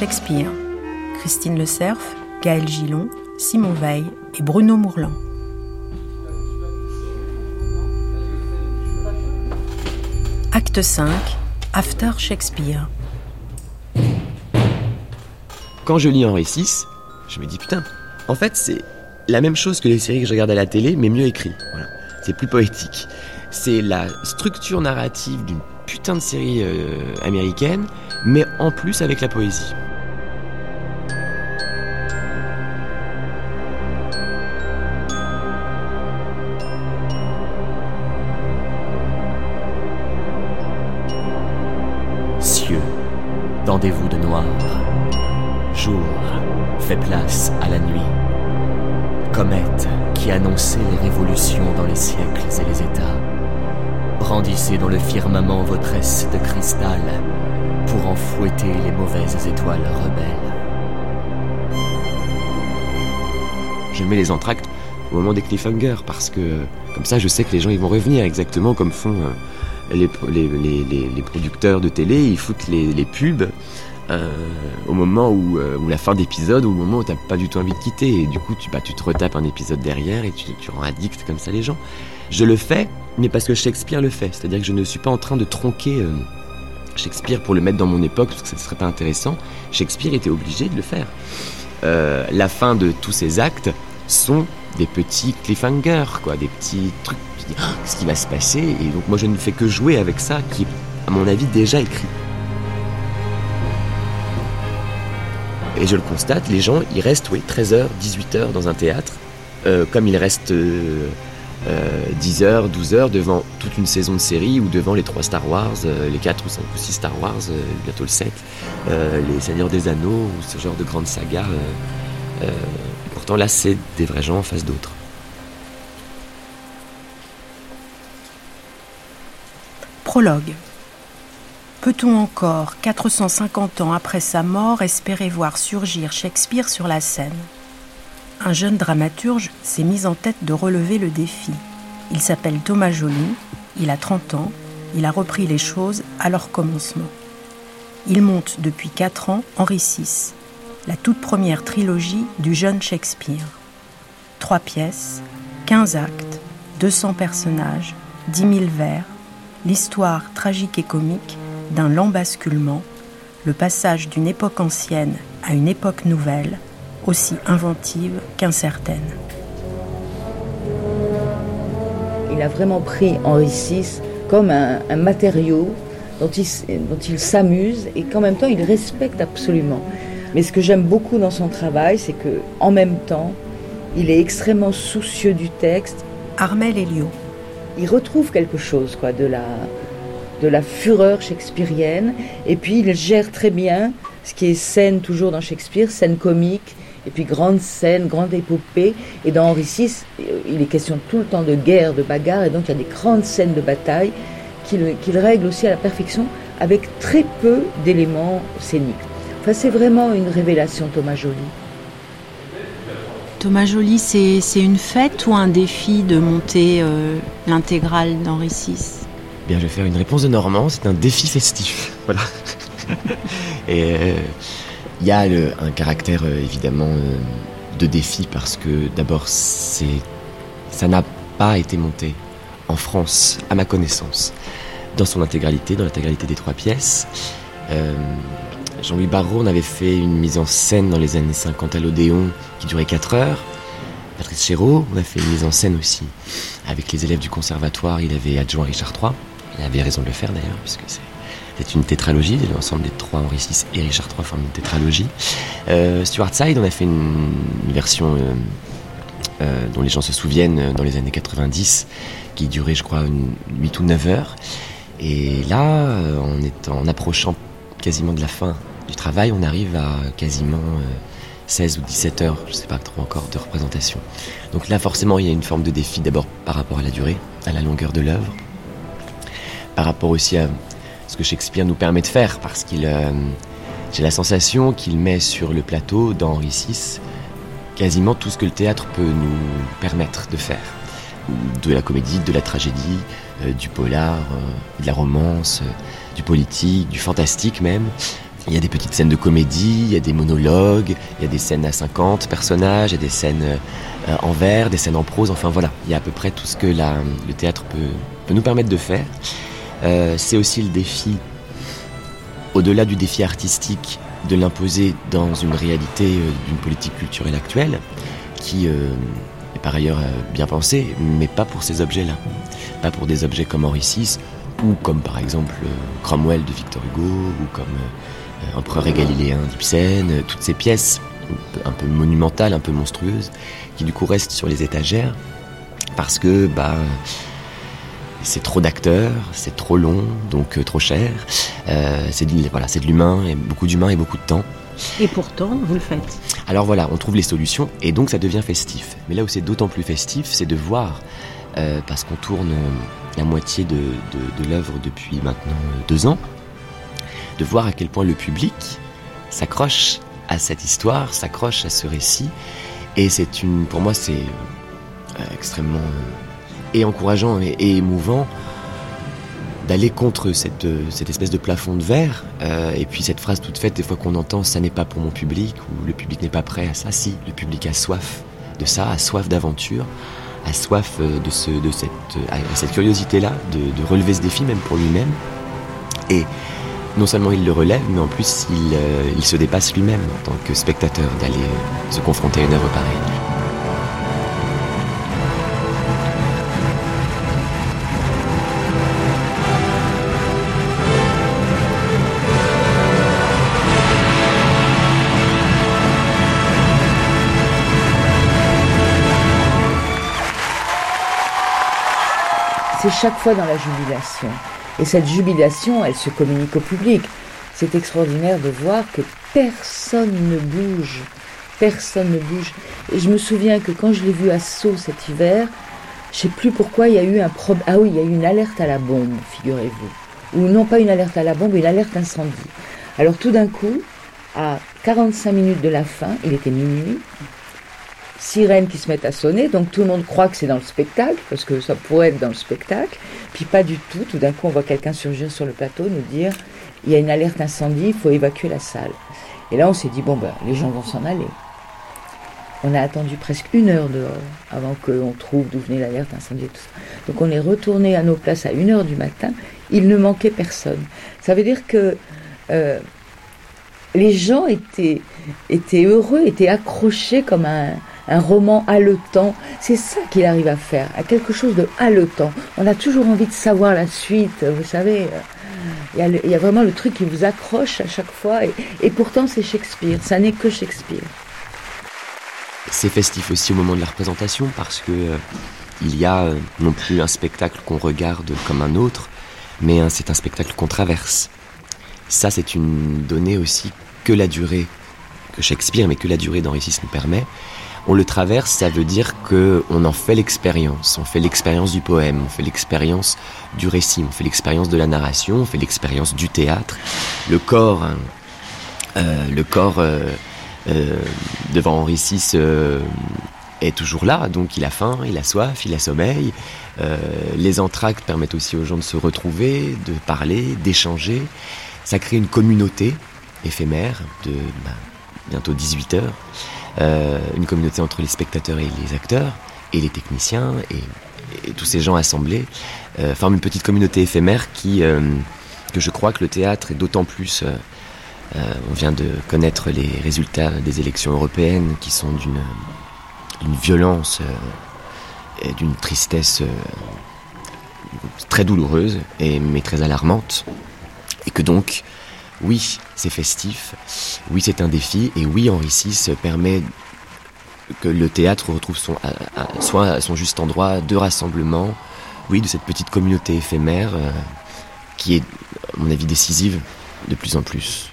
Shakespeare. Christine Le Cerf, Gaël Gillon, Simon Veil et Bruno Mourlan. Acte 5 After Shakespeare. Quand je lis Henri VI, je me dis putain, en fait c'est la même chose que les séries que je regarde à la télé, mais mieux écrit. C'est plus poétique. C'est la structure narrative d'une putain de série euh, américaine, mais en plus avec la poésie. Place à la nuit. Comète qui annonçait les révolutions dans les siècles et les États. Brandissez dans le firmament votre tresse de cristal pour en fouetter les mauvaises étoiles rebelles. Je mets les entractes au moment des cliffhangers parce que comme ça je sais que les gens ils vont revenir exactement comme font euh, les, les, producteurs de télé, ils foutent les, pubs euh, au moment où, euh, la fin d'épisode, au moment où t'as pas du tout envie de quitter, et du coup tu, bah, tu te retapes un épisode derrière et tu, tu rends addict comme ça les gens. Je le fais, mais parce que Shakespeare le fait, c'est-à-dire que je ne suis pas en train de tronquer Shakespeare pour le mettre dans mon époque, parce que ce ne serait pas intéressant. Shakespeare était obligé de le faire. la fin de tous ces actes sont des petits cliffhangers, quoi, des petits trucs. Oh, qu'est-ce qui va se passer? Et donc moi je ne fais que jouer avec ça, qui est à mon avis déjà écrit. Et je le constate, les gens, ils restent, oui, 13h, 18h dans un théâtre, euh, comme ils restent 10h, euh, 12h devant toute une saison de série ou devant les trois Star Wars, euh, les 4 ou 5 ou 6 Star Wars, bientôt le 7, les Seigneurs des Anneaux ou ce genre de grandes sagas. pourtant là, c'est des vrais gens en face d'autres. Prologue. Peut-on encore, 450 ans après sa mort, espérer voir surgir Shakespeare sur la scène? Un jeune dramaturge s'est mis en tête de relever le défi. Il s'appelle Thomas Joly, il a 30 ans, il a repris les choses à leur commencement. Il monte depuis 4 ans Henri VI, la toute première trilogie du jeune Shakespeare. Trois pièces, 15 actes, 200 personnages, 10 000 vers, l'histoire tragique et comique d'un lent basculement, le passage d'une époque ancienne à une époque nouvelle, aussi inventive qu'incertaine. Il a vraiment pris Henri VI comme un, matériau dont il, s'amuse et qu'en même temps il respecte absolument. Mais ce que j'aime beaucoup dans son travail, c'est que en même temps, il est extrêmement soucieux du texte. Armel Elio il retrouve quelque chose quoi, de, la, de la fureur shakespearienne. Et puis il gère très bien ce qui est scène toujours dans Shakespeare, scène comique, et puis grande scène, grande épopée. Et dans Henri VI, il est question tout le temps de guerre, de bagarre, et donc il y a des grandes scènes de bataille qu'il règle aussi à la perfection avec très peu d'éléments scéniques. Enfin, c'est vraiment une révélation, Thomas Joly. Thomas Joly, c'est une fête ou un défi de monter euh, l'intégrale d'Henri VI Bien, je vais faire une réponse de Normand, c'est un défi festif. Voilà. Et il euh, y a un caractère euh, évidemment de défi parce que d'abord, ça n'a pas été monté en France, à ma connaissance, dans son intégralité, dans l'intégralité des trois pièces. Jean-Louis Barrault, on avait fait une mise en scène dans les années 50 à l'Odéon qui durait 4 heures. Patrice Chéreau, on a fait une mise en scène aussi avec les élèves du conservatoire. Il avait adjoint Richard III. Il avait raison de le faire d'ailleurs, puisque c'est une tétralogie. L'ensemble des trois, Henri VI et Richard III, forment une tétralogie. Euh, Stuart Side, on a fait une, version euh, euh, dont les gens se souviennent dans les années 90, qui durait, je crois, une 8 ou 9 heures. Et là, en, en approchant quasiment de la fin du travail, on arrive à quasiment 16 euh, ou 17 heures, je ne sais pas trop encore, de représentation. Donc là, forcément, il y a une forme de défi d'abord par rapport à la durée, à la longueur de l'œuvre, par rapport aussi à ce que Shakespeare nous permet de faire, parce qu'il, euh, j'ai la sensation qu'il met sur le plateau, dans Henri VI, quasiment tout ce que le théâtre peut nous permettre de faire. De la comédie, de la tragédie, euh, du polar, de la romance, du politique, du fantastique même. Il y a des petites scènes de comédie, il y a des monologues, il y a des scènes à 50 personnages, il y a des scènes euh, en vers, des scènes en prose, enfin voilà, il y a à peu près tout ce que le théâtre peut, nous permettre de faire. Euh, c'est aussi le défi, au-delà du défi artistique, de l'imposer dans une réalité euh, d'une politique culturelle actuelle, qui est par ailleurs bien pensée, mais pas pour ces objets-là. Pas pour des objets comme Henri VI, ou comme par exemple Cromwell de Victor Hugo, ou comme Empereur et Galiléen d'Ibsen, toutes ces pièces un peu monumentales, un peu monstrueuses, qui du coup restent sur les étagères, parce que bah, c'est trop d'acteurs, c'est trop long, donc euh, trop cher. Euh, c'est de, voilà, c'est de l'humain, et beaucoup d'humain et beaucoup de temps. Et pourtant, vous le faites. Alors voilà, on trouve les solutions et donc ça devient festif. Mais là où c'est d'autant plus festif, c'est de voir, euh, parce qu'on tourne la moitié de, de, de l'œuvre depuis maintenant deux ans, de voir à quel point le public s'accroche à cette histoire, s'accroche à ce récit. Et c'est une, pour moi, c'est extrêmement et encourageant et, émouvant d'aller contre cette, euh, cette espèce de plafond de verre. et puis cette phrase toute faite, des fois qu'on entend, ça n'est pas pour mon public, ou le public n'est pas prêt à ça. Si, le public a soif de ça, a soif d'aventure, a soif de, ce, de cette, cette curiosité-là, de, de, relever ce défi même pour lui-même. Et non seulement il le relève, mais en plus il, euh, il se dépasse lui-même en tant que spectateur d'aller euh, se confronter à une œuvre pareille. C'est chaque fois dans la jubilation. Et cette jubilation, elle se communique au public. C'est extraordinaire de voir que personne ne bouge. Personne ne bouge. Et je me souviens que quand je l'ai vu à Sceaux cet hiver, je sais plus pourquoi il y a eu un problème. Ah oui, il y a eu une alerte à la bombe, figurez-vous. Ou non pas une alerte à la bombe, une alerte incendie. Alors tout d'un coup, à 45 minutes de la fin, il était minuit, sirènes qui se mettent à sonner, donc tout le monde croit que c'est dans le spectacle, parce que ça pourrait être dans le spectacle, puis pas du tout, tout d'un coup on voit quelqu'un surgir sur le plateau, nous dire, il y a une alerte incendie, il faut évacuer la salle. Et là on s'est dit, bon ben, les gens vont s'en aller. On a attendu presque une heure dehors avant qu'on trouve d'où venait l'alerte incendie et tout ça. Donc on est retourné à nos places à une heure du matin, il ne manquait personne. Ça veut dire que... Euh, les gens étaient, étaient heureux, étaient accrochés comme un, un roman haletant. C'est ça qu'il arrive à faire, à quelque chose de haletant. On a toujours envie de savoir la suite, vous savez. Il y, a vraiment le truc qui vous accroche à chaque fois, et, pourtant c'est Shakespeare, ça n'est que Shakespeare. C'est festif aussi au moment de la représentation parce que euh, il y a euh, non plus un spectacle qu'on regarde comme un autre, mais c'est un spectacle qu'on traverse. Ça, c'est une donnée aussi que la durée que Shakespeare, mais que la durée d'Henri VI nous permet on le traverse, ça veut dire que on en fait l'expérience. On fait l'expérience du poème, on fait l'expérience du récit, on fait l'expérience de la narration, on fait l'expérience du théâtre. Le corps, hein, euh, le corps euh, euh, devant Henri VI est toujours là, donc il a faim, il a soif, il a sommeil. les entractes permettent aussi aux gens de se retrouver, de parler, d'échanger. Ça crée une communauté éphémère de bah, bientôt 18 heures. Euh, une communauté entre les spectateurs et les acteurs, et les techniciens, et, tous ces gens assemblés, euh, forment une petite communauté éphémère qui, euh, que je crois que le théâtre est d'autant plus... on vient de connaître les résultats des élections européennes qui sont d'une violence et d'une tristesse très douloureuse et mais très alarmante et que donc oui, c'est festif, oui, c'est un défi, et oui, Henri VI permet que le théâtre retrouve son, soit son juste endroit de rassemblement, oui, de cette petite communauté éphémère euh, qui est, à mon avis, décisive de plus en plus.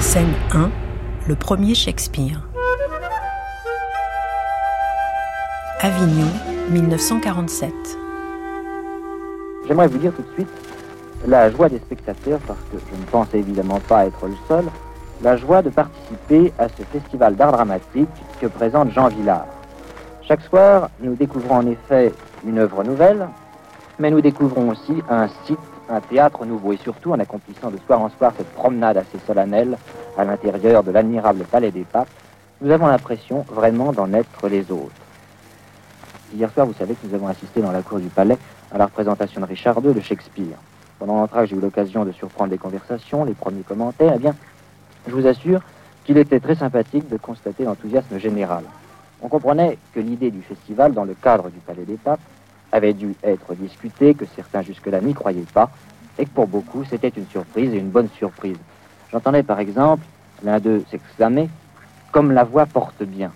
Scène 1, le premier Shakespeare. Avignon, 1947. J'aimerais vous dire tout de suite la joie des spectateurs, parce que je ne pense évidemment pas être le seul, la joie de participer à ce festival d'art dramatique que présente Jean Villard. Chaque soir, nous découvrons en effet une œuvre nouvelle, mais nous découvrons aussi un site, un théâtre nouveau, et surtout en accomplissant de soir en soir cette promenade assez solennelle à l'intérieur de l'admirable Palais des Papes, nous avons l'impression vraiment d'en être les autres. Hier soir, vous savez que nous avons assisté dans la cour du palais à la représentation de Richard II de Shakespeare. Pendant l'entrée, j'ai eu l'occasion de surprendre les conversations, les premiers commentaires. Eh bien, je vous assure qu'il était très sympathique de constater l'enthousiasme général. On comprenait que l'idée du festival, dans le cadre du Palais des Papes, avait dû être discutée, que certains jusque-là n'y croyaient pas, et que pour beaucoup, c'était une surprise et une bonne surprise. J'entendais par exemple l'un d'eux s'exclamer Comme la voix porte bien.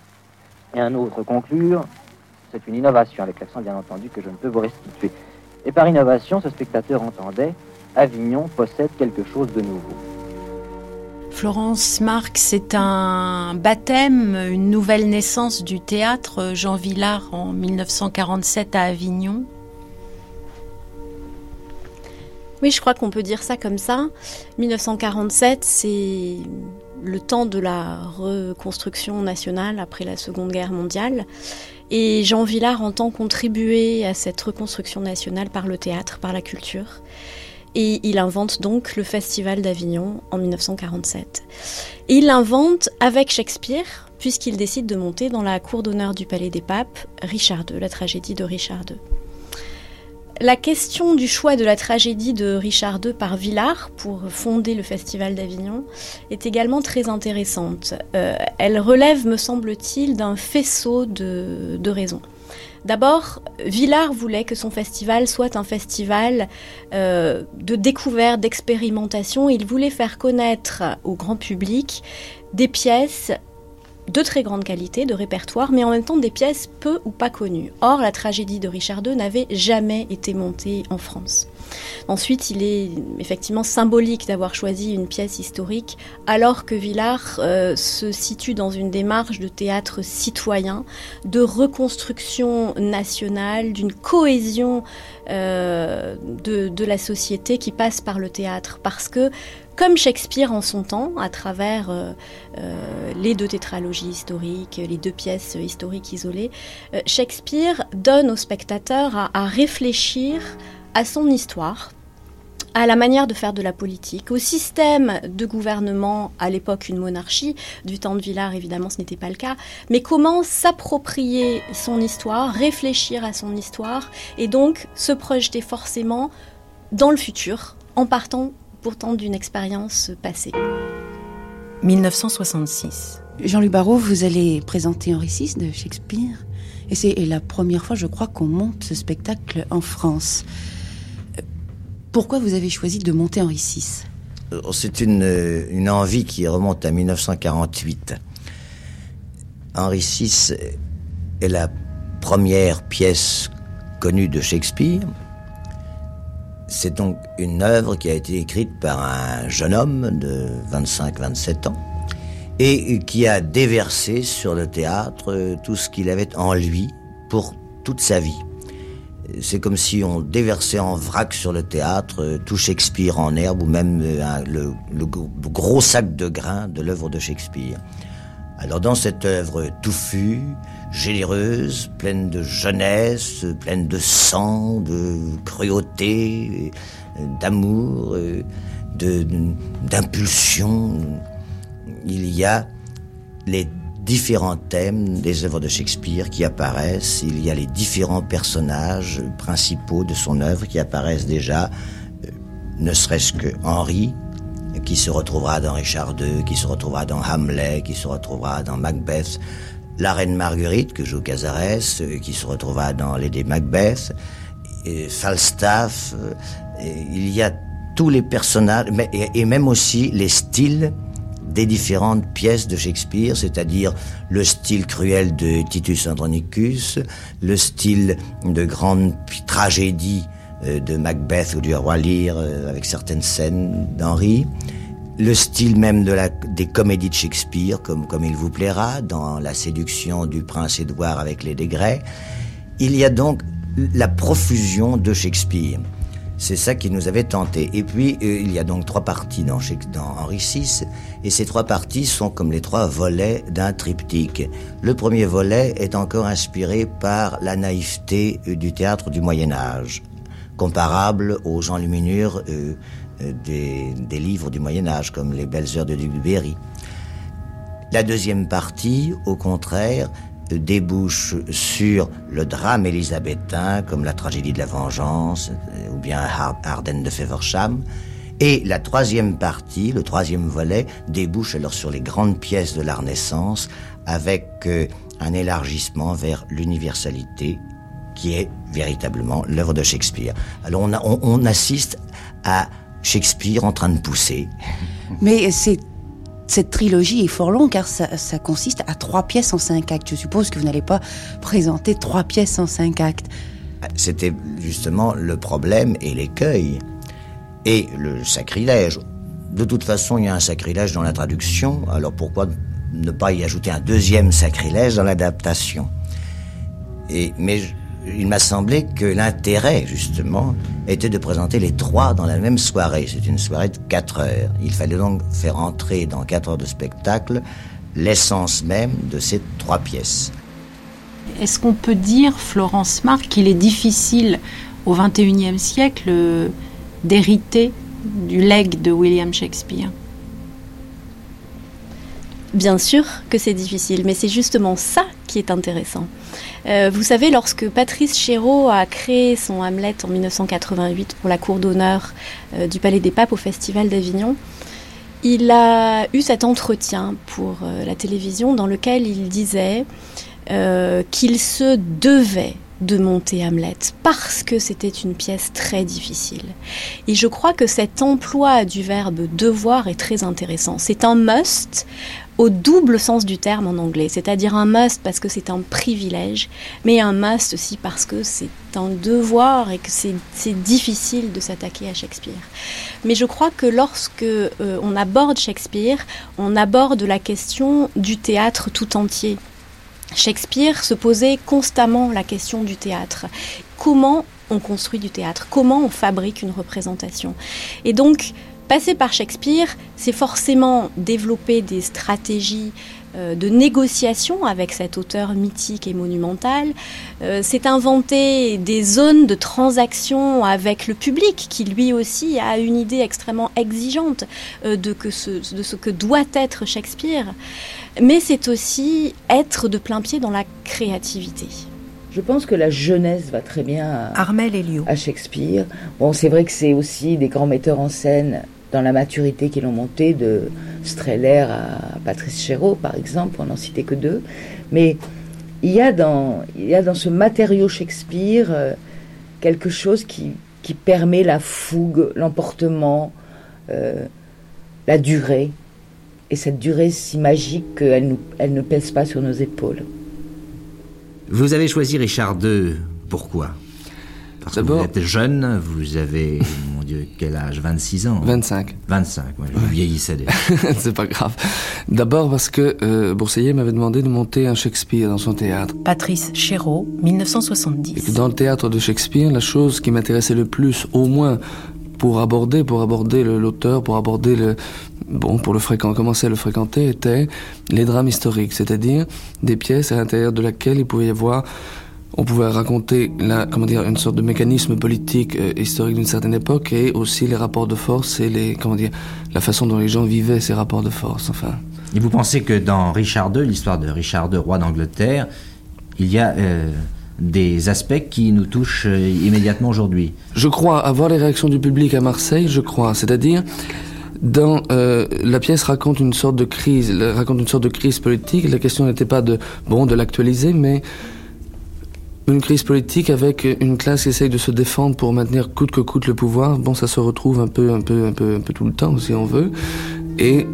Et un autre conclure C'est une innovation, avec l'accent bien entendu que je ne peux vous restituer. Et par innovation, ce spectateur entendait Avignon possède quelque chose de nouveau. Florence Marx, c'est un baptême, une nouvelle naissance du théâtre Jean Villard en 1947 à Avignon. Oui, je crois qu'on peut dire ça comme ça. 1947, c'est le temps de la reconstruction nationale après la Seconde Guerre mondiale. Et Jean Villard entend contribuer à cette reconstruction nationale par le théâtre, par la culture. Et il invente donc le Festival d'Avignon en 1947. Et il l'invente avec Shakespeare, puisqu'il décide de monter dans la cour d'honneur du Palais des Papes Richard II, la tragédie de Richard II. La question du choix de la tragédie de Richard II par Villard pour fonder le Festival d'Avignon est également très intéressante. Euh, elle relève, me semble-t-il, d'un faisceau de, raisons. D'abord, Villard voulait que son festival soit un festival euh, de découverte, d'expérimentation. Il voulait faire connaître au grand public des pièces de très grande qualité, de répertoire, mais en même temps des pièces peu ou pas connues. Or, la tragédie de Richard II n'avait jamais été montée en France. Ensuite, il est effectivement symbolique d'avoir choisi une pièce historique, alors que Villard euh, se situe dans une démarche de théâtre citoyen, de reconstruction nationale, d'une cohésion euh, de, de, la société qui passe par le théâtre. Parce que comme Shakespeare en son temps, à travers euh, euh, les deux tétralogies historiques, les deux pièces historiques isolées, euh, Shakespeare donne au spectateur à, à, réfléchir à son histoire, à la manière de faire de la politique, au système de gouvernement, à l'époque une monarchie, du temps de Villard évidemment ce n'était pas le cas, mais comment s'approprier son histoire, réfléchir à son histoire, et donc se projeter forcément dans le futur en partant pourtant d'une expérience passée. 1966. Jean-Luc Barrault, vous allez présenter Henri VI de Shakespeare. Et c'est la première fois, je crois, qu'on monte ce spectacle en France. Pourquoi vous avez choisi de monter Henri VI C'est une, une envie qui remonte à 1948. Henri VI est la première pièce connue de Shakespeare. C'est donc une œuvre qui a été écrite par un jeune homme de 25-27 ans et qui a déversé sur le théâtre tout ce qu'il avait en lui pour toute sa vie. C'est comme si on déversait en vrac sur le théâtre tout Shakespeare en herbe ou même le, le gros sac de grains de l'œuvre de Shakespeare. Alors dans cette œuvre touffue, généreuse, pleine de jeunesse, pleine de sang, de cruauté, d'amour, d'impulsion. Il y a les différents thèmes des œuvres de Shakespeare qui apparaissent, il y a les différents personnages principaux de son œuvre qui apparaissent déjà, euh, ne serait-ce que Henri, qui se retrouvera dans Richard II, qui se retrouvera dans Hamlet, qui se retrouvera dans Macbeth, la reine Marguerite que joue Cazares, euh, qui se retrouvera dans Lady Macbeth, et Falstaff, euh, il y a tous les personnages, et, même aussi les styles des différentes pièces de Shakespeare, c'est-à-dire le style cruel de Titus Andronicus, le style de grande tragédie de Macbeth ou du roi Lear avec certaines scènes d'Henri, le style même des comédies de Shakespeare, comme, comme il vous plaira, dans La séduction du prince Édouard avec les Degrés. Il y a donc la profusion de Shakespeare. C'est ça qui nous avait tenté. Et puis, euh, il y a donc trois parties dans, dans Henri VI, et ces trois parties sont comme les trois volets d'un triptyque. Le premier volet est encore inspiré par la naïveté euh, du théâtre du Moyen Âge, comparable aux enluminures euh, des, des, livres du Moyen Âge, comme les Belles Heures de Duberry. La deuxième partie, au contraire, débouche sur le drame élisabétain, comme la tragédie de la vengeance, ou bien Ardennes de Feversham. Et la troisième partie, le troisième volet, débouche alors sur les grandes pièces de la Renaissance, avec euh, un élargissement vers l'universalité, qui est véritablement l'œuvre de Shakespeare. Alors on, on, on assiste à Shakespeare en train de pousser. Mais c'est cette trilogie est fort longue car ça, ça, consiste à trois pièces en cinq actes. Je suppose que vous n'allez pas présenter trois pièces en cinq actes. C'était justement le problème et l'écueil et le sacrilège. De toute façon, il y a un sacrilège dans la traduction, alors pourquoi ne pas y ajouter un deuxième sacrilège dans l'adaptation? Et mais il m'a semblé que l'intérêt, justement, était de présenter les trois dans la même soirée. C'est une soirée de quatre heures. Il fallait donc faire entrer dans quatre heures de spectacle l'essence même de ces trois pièces. Est-ce qu'on peut dire, Florence Marc, qu'il est difficile au XXIe siècle d'hériter du legs de William Shakespeare? Bien sûr que c'est difficile, mais c'est justement ça qui est intéressant. Euh, vous savez, lorsque Patrice Chéreau a créé son Hamlet en 1988 pour la cour d'honneur euh, du Palais des Papes au Festival d'Avignon, il a eu cet entretien pour euh, la télévision dans lequel il disait qu'il se devait de monter Hamlet parce que c'était une pièce très difficile. Et je crois que cet emploi du verbe devoir est très intéressant. C'est un must au double sens du terme en anglais, c'est-à-dire un must parce que c'est un privilège, mais un must aussi parce que c'est un devoir et que c'est difficile de s'attaquer à Shakespeare. Mais je crois que lorsque euh, on aborde Shakespeare, on aborde la question du théâtre tout entier. Shakespeare se posait constamment la question du théâtre. Comment on construit du théâtre? Comment on fabrique une représentation? Et donc, passer par Shakespeare, c'est forcément développer des stratégies euh, de négociation avec cet auteur mythique et monumental. Euh, c'est inventer des zones de transaction avec le public qui lui aussi a une idée extrêmement exigeante euh, de, que ce, de ce que doit être Shakespeare. Mais c'est aussi être de plein pied dans la créativité. Je pense que la jeunesse va très bien à, Armel Elio. à Shakespeare. Bon, c'est vrai que c'est aussi des grands metteurs en scène dans la maturité qu'ils ont monté de Streller à Patrice Chéreau, par exemple, pour n'en citer que deux. Mais il y a dans, il y a dans ce matériau Shakespeare euh, quelque chose qui, qui permet la fougue, l'emportement, euh, la durée. Et cette durée si magique qu'elle nous, elle ne pèse pas sur nos épaules. Vous avez choisi Richard II, pourquoi? Parce que vous êtes jeune, vous avez, quel âge? 26 ans 25. 25, ouais, vous vieillissez déjà. C'est pas grave. D'abord parce que euh, Bourseillet m'avait demandé de monter un Shakespeare dans son théâtre. Patrice Chéreau, 1970. Et que dans le théâtre de Shakespeare, la chose qui m'intéressait le plus, au moins pour aborder, pour aborder l'auteur, pour aborder le, bon, pour le fréquent, commencer à le fréquenter, étaient les drames historiques, c'est-à-dire des pièces à l'intérieur de laquelle il pouvait y avoir, on pouvait raconter la, comment dire, une sorte de mécanisme politique euh, historique d'une certaine époque et aussi les rapports de force et les, comment dire, la façon dont les gens vivaient ces rapports de force, enfin. Et vous pensez que dans Richard II, l'histoire de Richard II, roi d'Angleterre, il y a euh, des aspects qui nous touchent euh, immédiatement aujourd'hui? Je crois avoir les réactions du public à Marseille, je crois, c'est-à-dire dans euh, la pièce raconte une sorte de crise, raconte une sorte de crise politique. La question n'était pas de bon de l'actualiser, mais une crise politique avec une classe qui essaye de se défendre pour maintenir coûte que coûte le pouvoir. Bon, ça se retrouve un peu, un peu, un peu, tout le temps, si on veut. Et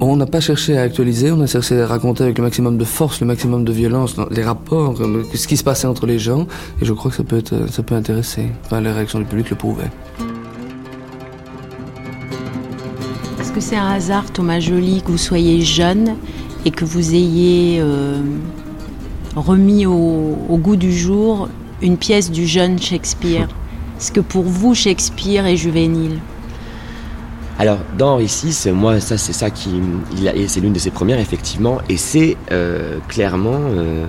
on n'a pas cherché à actualiser, on a cherché à raconter avec le maximum de force, le maximum de violence, les rapports, ce qui se passait entre les gens. Et je crois que ça peut, être, ça peut intéresser. Enfin, les réactions du public le prouvaient. Est-ce que c'est un hasard, Thomas Joly, que vous soyez jeune et que vous ayez euh, remis au, goût du jour une pièce du jeune Shakespeare. Est-ce que pour vous, Shakespeare est juvénile? Alors dans Henri moi ça c'est ça qui, c'est l'une de ses premières effectivement, et c'est euh, clairement euh,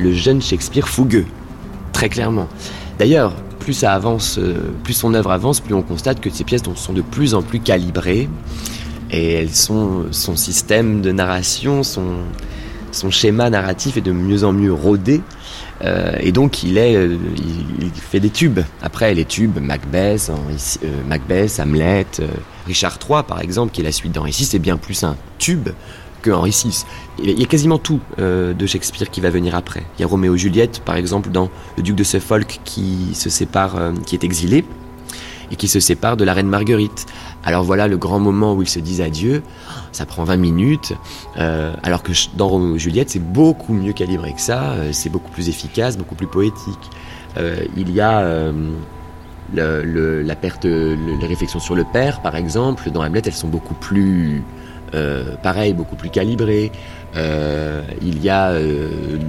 le jeune Shakespeare fougueux, très clairement. D'ailleurs, plus ça avance, euh, plus son œuvre avance, plus on constate que ses pièces sont de plus en plus calibrées, et elles sont, son système de narration, son, son schéma narratif est de mieux en mieux rodé. Euh, et donc il est, euh, il, fait des tubes. Après les tubes, Macbeth, euh, Macbeth, Hamlet, Richard III par exemple, qui est la suite d'Henri VI, c'est bien plus un tube que Henri VI. Il y a quasiment tout de Shakespeare qui va venir après. Il y a Roméo et Juliette par exemple dans Le Duc de Suffolk qui se sépare, qui est exilé et qui se sépare de la reine Marguerite. Alors voilà le grand moment où ils se disent adieu. Ça prend 20 minutes, euh, alors que dans et Juliette, c'est beaucoup mieux calibré que ça. Euh, c'est beaucoup plus efficace, beaucoup plus poétique. Euh, il y a la perte, les réflexions sur le père, par exemple. Dans Hamlet, elles sont beaucoup plus, pareil, beaucoup plus calibrées. il y a,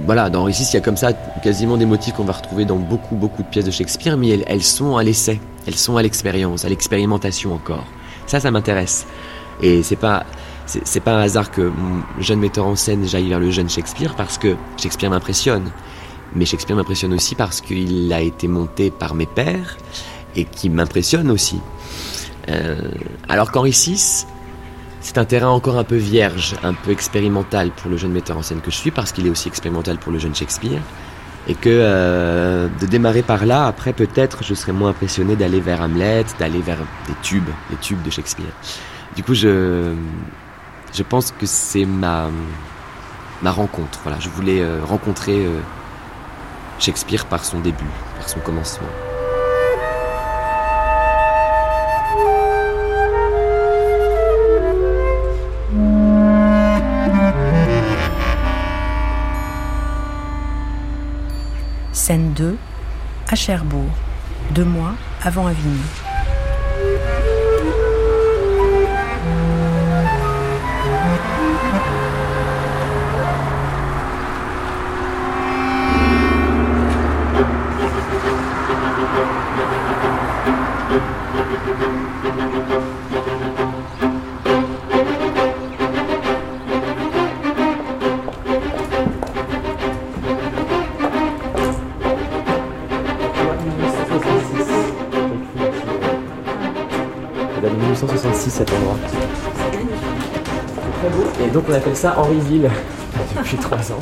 voilà, dans Récit, il y a comme ça quasiment des motifs qu'on va retrouver dans beaucoup, beaucoup de pièces de Shakespeare, mais elles sont à l'essai, elles sont à l'expérience, à l'expérimentation encore. Ça, ça m'intéresse. Et c'est pas, c'est pas un hasard que mon jeune metteur en scène j'aille vers le jeune Shakespeare parce que Shakespeare m'impressionne. Mais Shakespeare m'impressionne aussi parce qu'il a été monté par mes pères et qui m'impressionne aussi. Euh, alors qu'Henri VI, c'est un terrain encore un peu vierge, un peu expérimental pour le jeune metteur en scène que je suis, parce qu'il est aussi expérimental pour le jeune Shakespeare. Et que euh, de démarrer par là, après peut-être je serais moins impressionné d'aller vers Hamlet, d'aller vers des tubes, les tubes de Shakespeare. Du coup, je, je pense que c'est ma, ma rencontre. Voilà, je voulais euh, rencontrer euh, Shakespeare par son début, par son commencement. Scène 2, à Cherbourg, deux mois avant Avignon. Donc on appelle ça Henryville depuis trois ans.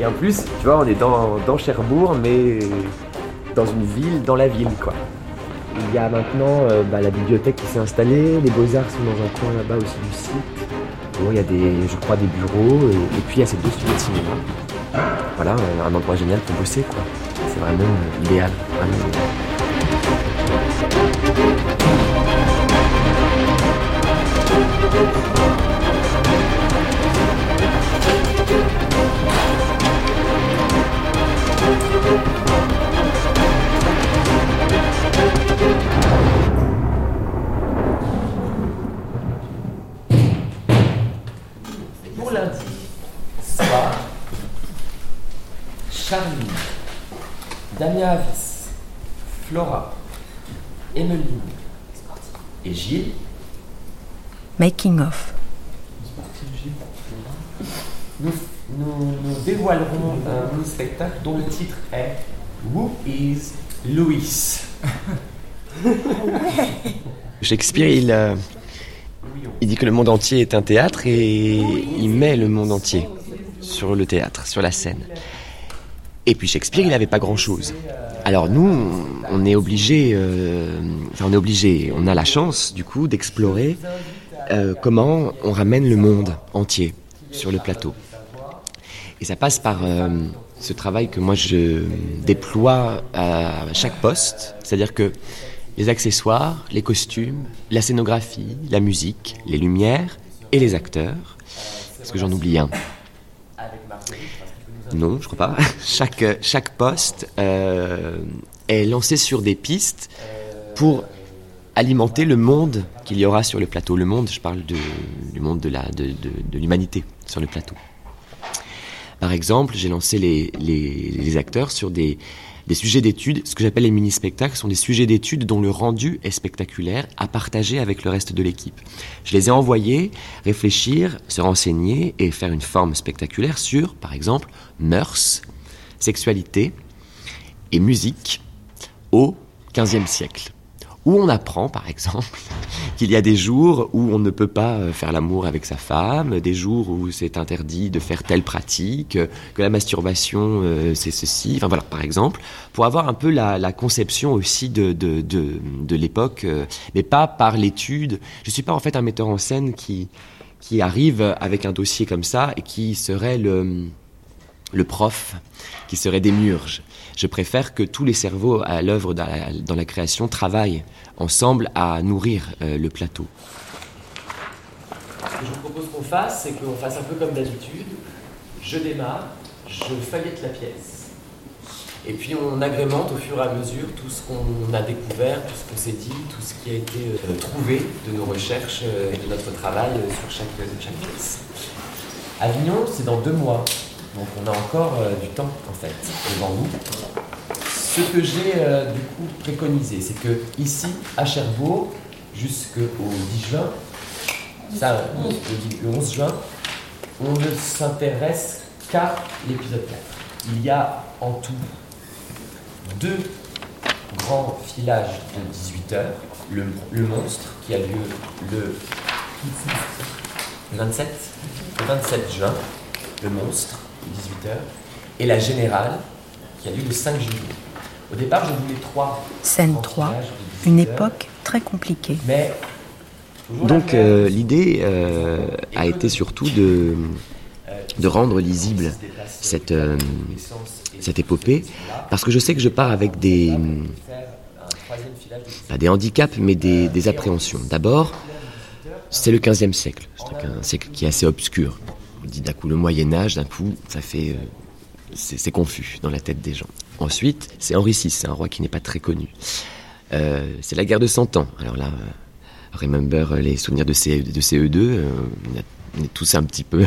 Et en plus, tu vois, on est dans, dans Cherbourg, mais dans une ville, dans la ville, quoi. Il y a maintenant euh, bah, la bibliothèque qui s'est installée, les beaux-arts sont dans un coin là-bas aussi du site. Bon, il y a des, je crois, des bureaux, et, puis il y a ces deux studios de cinéma. Voilà, un endroit génial pour bosser, quoi. C'est vraiment euh, idéal. Flora, Emeline et Gilles Making of. Nous, dévoilerons un spectacle dont le titre est Who is Louis? Shakespeare, il, euh, il dit que le monde entier est un théâtre et il met le monde entier sur le théâtre, sur la scène. Et puis Shakespeare, il n'avait pas grand-chose. Alors nous, on est obligé, euh, on est obligé, on a la chance du coup d'explorer euh, comment on ramène le monde entier sur le plateau. Et ça passe par euh, ce travail que moi je déploie à chaque poste, c'est-à-dire que les accessoires, les costumes, la scénographie, la musique, les lumières et les acteurs. Est-ce que j'en oublie un Non, je crois pas. chaque, chaque poste euh, est lancé sur des pistes pour alimenter le monde qu'il y aura sur le plateau. Le monde, je parle du monde de, la, de, l'humanité sur le plateau. Par exemple, j'ai lancé les, les, acteurs sur des, des sujets d'études. Ce que j'appelle les mini-spectacles sont des sujets d'études dont le rendu est spectaculaire à partager avec le reste de l'équipe. Je les ai envoyés réfléchir, se renseigner et faire une forme spectaculaire sur, par exemple, mœurs, sexualité et musique au XVe siècle où on apprend, par exemple, qu'il y a des jours où on ne peut pas euh, faire l'amour avec sa femme, des jours où c'est interdit de faire telle pratique, que la masturbation euh, c'est ceci, enfin voilà, par exemple, pour avoir un peu la, conception aussi de, de, de, l'époque, euh, mais pas par l'étude. Je suis pas en fait un metteur en scène qui, qui arrive avec un dossier comme ça et qui serait le, le prof, qui serait démurge. Je préfère que tous les cerveaux à l'œuvre dans la création travaillent ensemble à nourrir euh, le plateau. Ce que je vous propose qu'on fasse, c'est qu'on fasse un peu comme d'habitude. Je démarre, je feuillette la pièce, et puis on agrémente au fur et à mesure tout ce qu'on a découvert, tout ce qu'on s'est dit, tout ce qui a été euh, trouvé de nos recherches euh, et de notre travail sur chaque, chaque pièce. Avignon, c'est dans deux mois. Donc on a encore euh, du temps en fait devant nous. Ce que j'ai euh, du coup préconisé, c'est que ici, à Cherbourg, jusqu'au 10 juin, ça, le 11 juin, on ne s'intéresse qu'à l'épisode 4. Il y a en tout deux grands filages de 18 heures. Le, le monstre qui a lieu le 27, le 27 juin, le monstre, 18h, et la générale, qui a lieu le 5 juillet. Au départ, je voulais trois. Scène 3, une époque très compliquée. Mais. Donc, euh, l'idée euh, a été surtout de, de rendre lisible cette, euh, cette épopée, parce que je sais que je pars avec des. Pas des handicaps, mais des, des appréhensions. D'abord, c'est le 15e siècle. C'est un siècle qui est assez obscur. Dit d'un coup le Moyen Âge, d'un coup, ça fait, euh, c'est confus dans la tête des gens. Ensuite, c'est Henri VI, un roi qui n'est pas très connu. Euh, c'est la guerre de Cent Ans. Alors là, euh, remember les souvenirs de, de CE2, on, est tous un petit peu,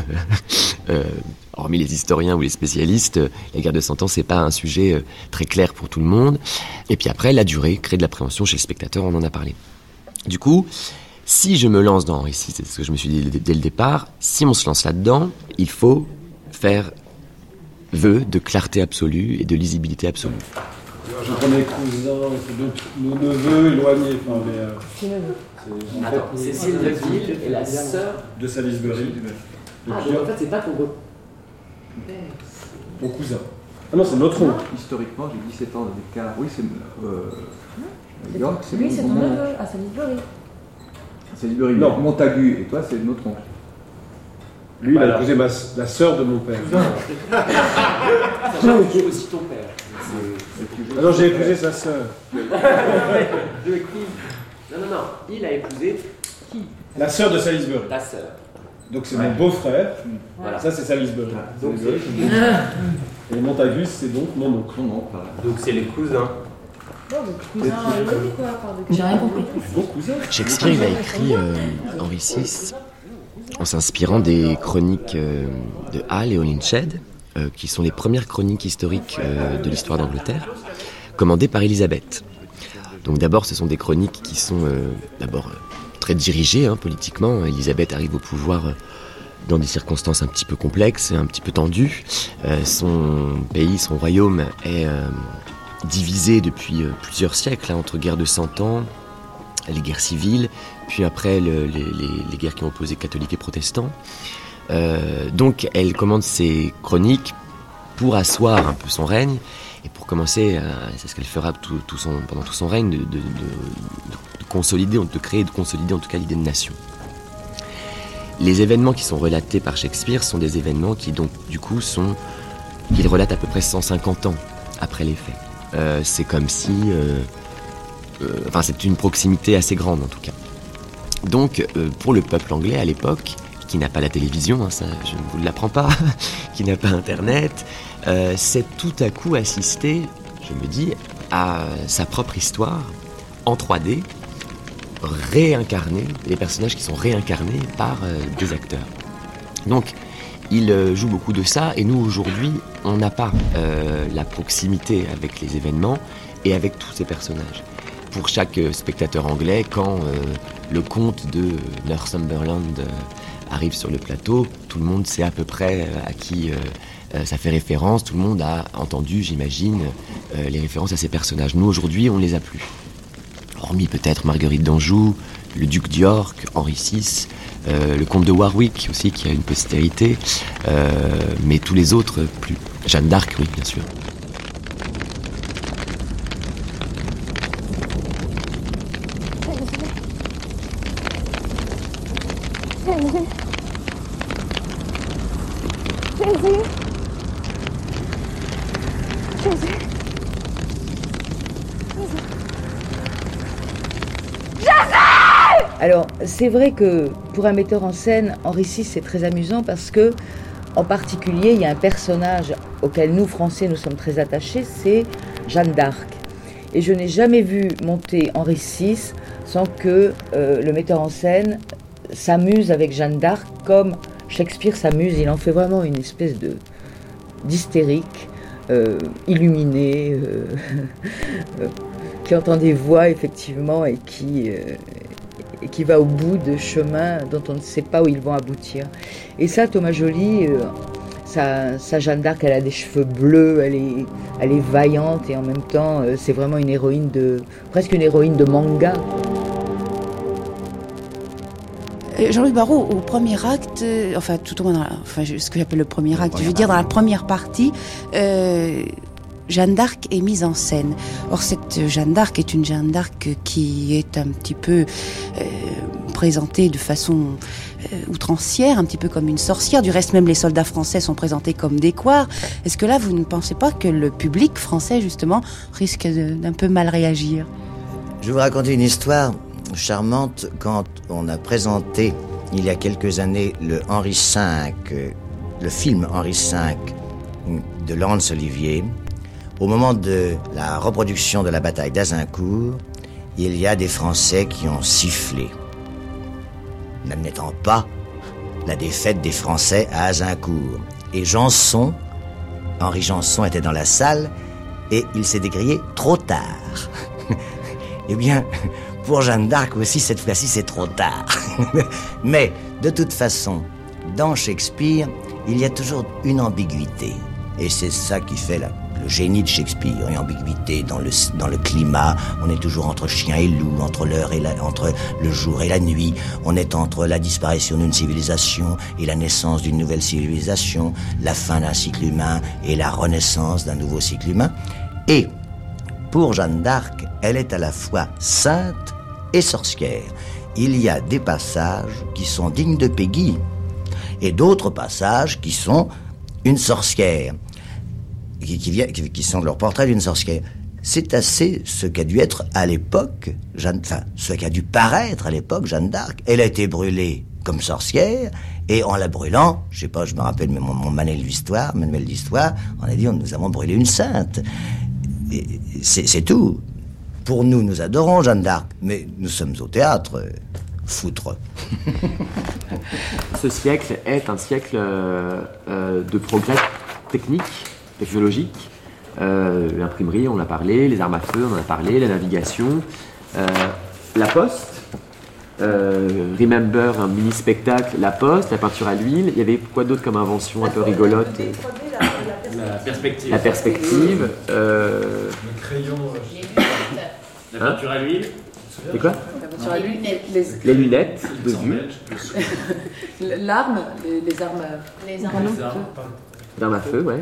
hormis les historiens ou les spécialistes, la guerre de Cent Ans, c'est pas un sujet très clair pour tout le monde. Et puis après, la durée crée de l'appréhension chez le spectateur, on en a parlé. Du coup, si je me lance dans Henri VI, c'est ce que je me suis dit dès le départ, si on se lance là-dedans, il faut faire vœu de clarté absolue et de lisibilité absolue. Je prends mes cousins, nos neveux éloignés. Enfin, mais, euh, Attends, Cécile Deville est la sœur de Salisbury. Ah, en fait, c'est pas ton Mon cousin. Ah non, c'est notre oncle. Historiquement, j'ai 17 ans d'écart. Oui, c'est. Euh, York, c'est Lui, c'est ton neveu à Salisbury. Non. Montagu, et toi, c'est notre oncle. Lui, il a épousé la sœur de mon père. J'ai aussi ton père. Alors j'ai épousé sa sœur. de qui Non, non, non. Il a épousé qui? La sœur de Salisbury. Ta sœur. Donc c'est mon beau-frère. Voilà. Ça c'est Salisbury. Donc, et Montagus, c'est donc mon oncle. Donc c'est les cousins. J'ai rien compris. Shakespeare il a écrit euh, Henri VI en s'inspirant des chroniques euh, de Hall et Holinshed, euh, qui sont les premières chroniques historiques de l'histoire d'Angleterre, commandées par Élisabeth. Donc d'abord, ce sont des chroniques qui sont d'abord très dirigées hein, politiquement. Élisabeth arrive au pouvoir dans des circonstances un petit peu complexes et un petit peu tendues. son pays, son royaume est divisé depuis euh, plusieurs siècles, hein, entre guerre de Cent Ans, les guerres civiles, puis après les, guerres qui ont opposé catholiques et protestants. Euh, donc elle commande ses chroniques pour asseoir un peu son règne et pour commencer, c'est ce qu'elle fera pendant tout son règne, de, de, consolider, de créer, de consolider en tout cas l'idée de nation. Les événements qui sont relatés par Shakespeare sont des événements qui donc du coup sont qu'il relate à peu près 150 ans après les faits. Euh, c'est comme si... Euh, euh, enfin, c'est une proximité assez grande en tout cas. Donc, pour le peuple anglais à l'époque, qui n'a pas la télévision, hein, ça je ne vous l'apprends pas, qui n'a pas Internet, c'est tout à coup assister, je me dis, à sa propre histoire en 3D, réincarnée, les personnages qui sont réincarnés par des acteurs. Donc, il euh, joue beaucoup de ça, et nous aujourd'hui, on n'a pas euh, la proximité avec les événements et avec tous ces personnages. Pour chaque euh, spectateur anglais, quand le comte de Northumberland arrive sur le plateau, tout le monde sait à peu près à qui ça fait référence, tout le monde a entendu, j'imagine, les références à ces personnages. Nous aujourd'hui, on ne les a plus. Hormis peut-être Marguerite d'Anjou, le duc d'York, Henri VI, euh, le comte de Warwick aussi qui a une postérité, euh, mais tous les autres plus. Jeanne d'Arc, oui, bien sûr. Alors, c'est vrai que pour un metteur en scène, Henri VI, c'est très amusant parce que, en particulier, il y a un personnage auquel nous, Français, nous sommes très attachés, c'est Jeanne d'Arc. Et je n'ai jamais vu monter Henri VI sans que euh, le metteur en scène s'amuse avec Jeanne d'Arc comme Shakespeare s'amuse. Il en fait vraiment une espèce de d'hystérique, euh, illuminé, euh, qui entend des voix effectivement et qui, et qui va au bout de chemins dont on ne sait pas où ils vont aboutir. Et ça, Thomas Joly, euh, sa, sa Jeanne d'Arc, elle a des cheveux bleus, elle est, elle est vaillante et en même temps, euh, c'est vraiment une héroïne de, presque une héroïne de manga. Euh, Jean-Louis Barrault, au premier acte, enfin tout au moins, dans la- enfin ce que j'appelle le premier acte, je veux dire dans la première partie, euh, Jeanne d'Arc est mise en scène. Or cette Jeanne d'Arc est une Jeanne d'Arc qui est un petit peu euh, présentée de façon euh, outrancière, un petit peu comme une sorcière. Du reste, même les soldats français sont présentés comme des couards. Est-ce que là, vous ne pensez pas que le public français, justement, risque d'un peu mal réagir? Je vous raconter une histoire charmante quand on a présenté il y a quelques années Henri V, euh, le film Henri V de Laurence Olivier. Au moment de la reproduction de la bataille d'Azincourt, il y a des Français qui ont sifflé, n'admettant pas la défaite des Français à Azincourt. Et Janson, Henri Janson était dans la salle et il s'est décrié trop tard. Eh bien, pour Jeanne d'Arc aussi, cette fois-ci, c'est trop tard. Mais, de toute façon, dans Shakespeare, il y a toujours une ambiguïté. Et c'est ça qui fait la- le génie de Shakespeare. Une ambiguïté dans le, dans le climat. On est toujours entre chien et loup, entre l'heure et la, entre le jour et la nuit. On est entre la disparition d'une civilisation et la naissance d'une nouvelle civilisation, la fin d'un cycle humain et la renaissance d'un nouveau cycle humain. Et pour Jeanne d'Arc, elle est à la fois sainte et sorcière. Il y a des passages qui sont dignes de Peggy et d'autres passages qui sont une sorcière, qui, qui, vient- qui- qui sont leur portrait d'une sorcière. C'est assez ce qu'a dû être à l'époque, Jeanne, enfin, ce qu'a dû paraître à l'époque Jeanne d'Arc. Elle a été brûlée comme sorcière, et en la brûlant, je sais pas, je me rappelle mais mon, manuel d'histoire, manuel d'histoire, on a dit, on- nous avons brûlé une sainte. C'est tout. Pour nous, nous adorons Jeanne d'Arc, mais nous sommes au théâtre. euh, Foutre. Ce siècle est un siècle euh, euh, de progrès technique, technologique. Euh, L'imprimerie, on en a parlé, les armes à feu, on en a parlé, la navigation, euh, la poste. euh, Remember, un mini-spectacle, la poste, la peinture à l'huile. Il y avait quoi d'autre comme invention un peu rigolote? La perspective. La perspective. Le crayon. La peinture à l'huile. C'est quoi? Sur lui, les, Les lunettes de vue, l'arme, les, les armes. Les armes. d'armes à feu, ouais.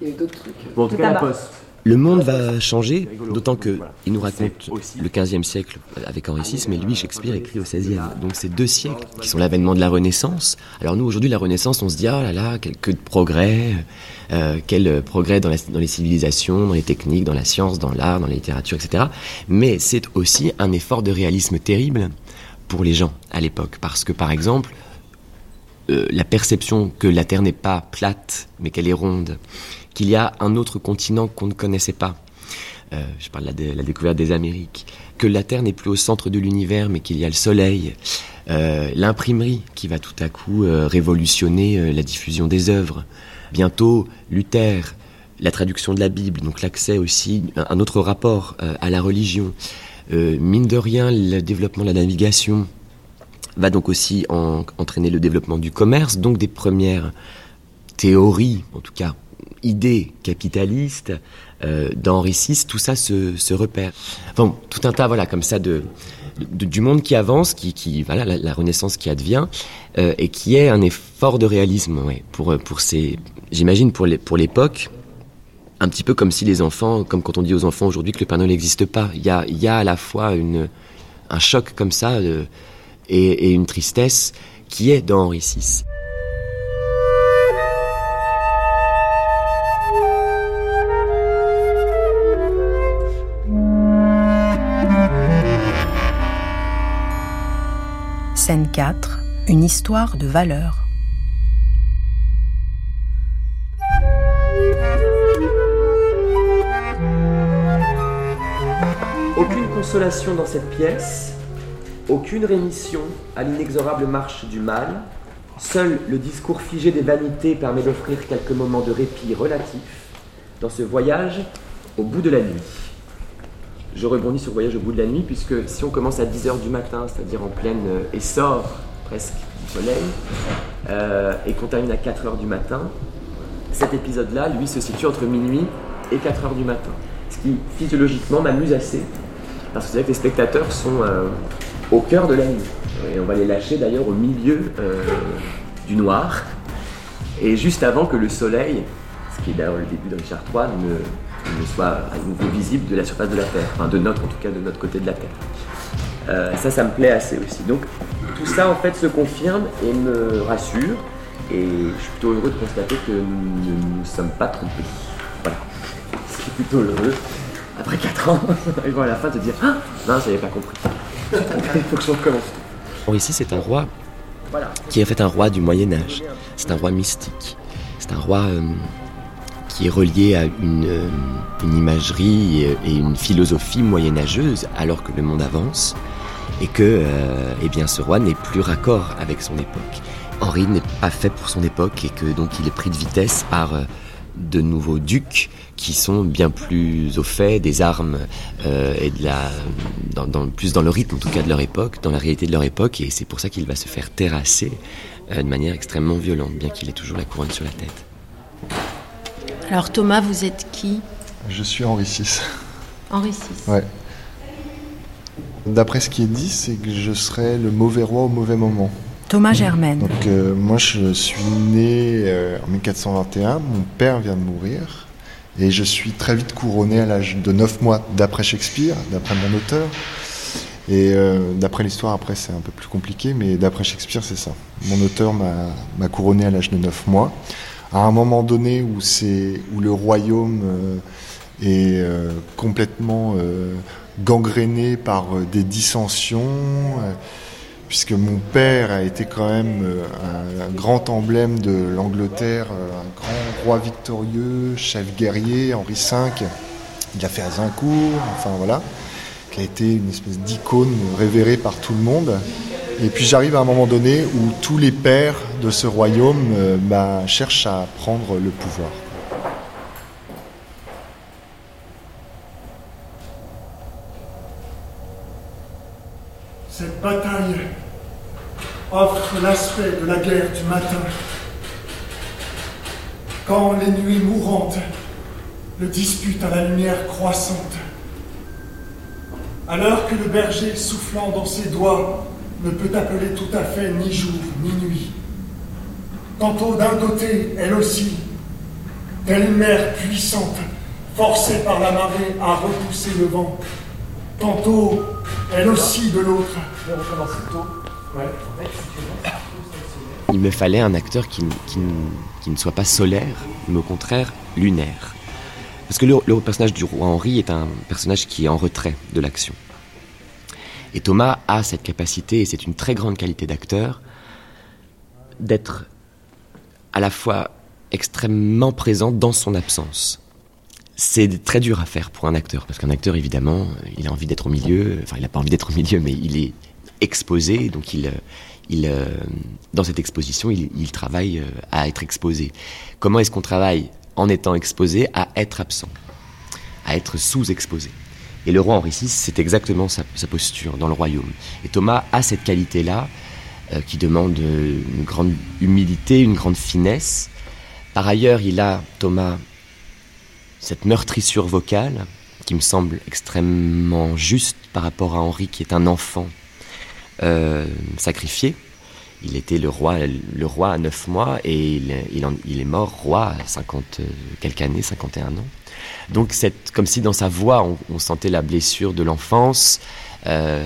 Il y a eu d'autres trucs. Bon, en tout Le cas, la poste. Le monde va changer, d'autant que il nous raconte le 15e siècle avec Henri VI, mais lui, Shakespeare, écrit au 16e. Donc c'est deux siècles qui sont l'avènement de la Renaissance. Alors nous, aujourd'hui, la Renaissance, on se dit, ah là là, quel que de progrès, euh, quel progrès dans, la- dans les civilisations, dans les techniques, dans la science, dans l'art, dans la littérature, etc. Mais c'est aussi un effort de réalisme terrible pour les gens à l'époque. Parce que, par exemple, euh, la perception que la Terre n'est pas plate, mais qu'elle est ronde, qu'il y a un autre continent qu'on ne connaissait pas, euh, je parle de la, découverte des Amériques, que la Terre n'est plus au centre de l'univers, mais qu'il y a le Soleil, euh, l'imprimerie qui va tout à coup révolutionner la diffusion des œuvres, bientôt Luther, la traduction de la Bible, donc l'accès aussi, un autre rapport à la religion, mine de rien, le développement de la navigation va donc aussi entraîner le développement du commerce, donc des premières théories, en tout cas idées capitalistes, euh, d'Henri VI, tout ça se, repère. Enfin, tout un tas, voilà, comme ça, de, du monde qui avance, qui, voilà, la, Renaissance qui advient, euh, et qui est un effort de réalisme, ouais, pour, pour ces, j'imagine, pour l'époque, un petit peu comme si les enfants, comme quand on dit aux enfants aujourd'hui que le Père Noël n'existe pas. Il y a, y a à la fois une, un choc comme ça euh, et, et une tristesse qui est dans Henri VI. Scène 4. Une histoire de valeur. Aucune consolation dans cette pièce, aucune rémission à l'inexorable marche du mal. Seul le discours figé des vanités permet d'offrir quelques moments de répit relatif dans ce voyage au bout de la nuit je rebondis sur Voyage au bout de la nuit, puisque si on commence à 10h du matin, c'est-à-dire en plein euh, essor presque du soleil, euh, et qu'on termine à 4h du matin, cet épisode-là, lui, se situe entre minuit et 4h du matin. Ce qui, physiologiquement, m'amuse assez, parce que c'est vrai que les spectateurs sont euh, au cœur de la nuit. Et on va les lâcher d'ailleurs au milieu du noir, et juste avant que le soleil, ce qui est d'ailleurs le début de Richard III, ne soit à nouveau visible de la surface de la Terre, enfin de notre, en tout cas de notre côté de la Terre. Euh, ça, ça me plaît assez aussi. Donc tout ça en fait se confirme et me rassure, et je suis plutôt heureux de constater que nous ne nous sommes pas trompés. Voilà, c'est plutôt heureux. Après 4 ans, ils à la fin te dire Ah non, j'avais pas compris. Il faut que je recommence ici, c'est un roi qui est en fait un roi du Moyen-Âge. C'est un roi mystique. C'est un roi euh, qui est relié à une, euh, imagerie et une philosophie moyenâgeuse alors que le monde avance et que euh, eh bien, ce roi n'est plus raccord avec son époque. Henri n'est pas fait pour son époque et que donc il est pris de vitesse par euh, de nouveaux ducs qui sont bien plus au fait des armes et de la dans, plus dans le rythme en tout cas de leur époque, dans la réalité de leur époque et c'est pour ça qu'il va se faire terrasser de manière extrêmement violente bien qu'il ait toujours la couronne sur la tête. Alors Thomas, vous êtes qui? Je suis Henri VI. Henri VI. Ouais. D'après ce qui est dit, c'est que je serai le mauvais roi au mauvais moment. Thomas Germaine. Donc euh, moi je suis né euh, en 1421, mon père vient de mourir et je suis très vite couronné à l'âge de 9 mois d'après Shakespeare, d'après mon auteur. Et euh, d'après l'histoire, après, c'est un peu plus compliqué, mais d'après Shakespeare, c'est ça. Mon auteur m'a couronné à l'âge de 9 mois à un moment donné où, où le royaume est complètement gangréné par des dissensions, puisque mon père a été quand même un, grand emblème de l'Angleterre, un grand roi victorieux, chef guerrier, Henri V. Il a fait Azincourt, enfin voilà, qui a été une espèce d'icône révérée par tout le monde. Et puis j'arrive à un moment donné où tous les pères de ce royaume euh, bah, cherchent à prendre le pouvoir. Cette bataille offre l'aspect de la guerre du matin. Quand les nuits mourantes le disputent à la lumière croissante. Alors que le berger soufflant dans ses doigts ne peut appeler tout à fait ni jour ni nuit. Tantôt d'un côté, elle aussi, telle mer puissante, forcée par la marée à repousser le vent. Tantôt, elle aussi de l'autre. Il me fallait un acteur qui, ne soit pas solaire, mais au contraire lunaire. Parce que le personnage du roi Henri est un personnage qui est en retrait de l'action. Et Thomas a cette capacité, et c'est une très grande qualité d'acteur, d'être à la fois extrêmement présent dans son absence. C'est très dur à faire pour un acteur, parce qu'un acteur, évidemment, il a envie d'être au milieu, enfin, il n'a pas envie d'être au milieu, mais il est exposé, donc il, il, dans cette exposition, il, il travaille à être exposé. Comment est-ce qu'on travaille en étant exposé à être absent, à être sous-exposé? Et le roi Henri VI, c'est exactement sa, posture dans le royaume. Et Thomas a cette qualité-là, euh, qui demande une grande humilité, une grande finesse. Par ailleurs, il a, Thomas, cette meurtrissure vocale, qui me semble extrêmement juste par rapport à Henri, qui est un enfant euh, sacrifié. Il était le roi, le roi à 9 mois et il, est mort roi à 50 quelques années, 51 ans. Donc c'est comme si dans sa voix on, sentait la blessure de l'enfance, euh,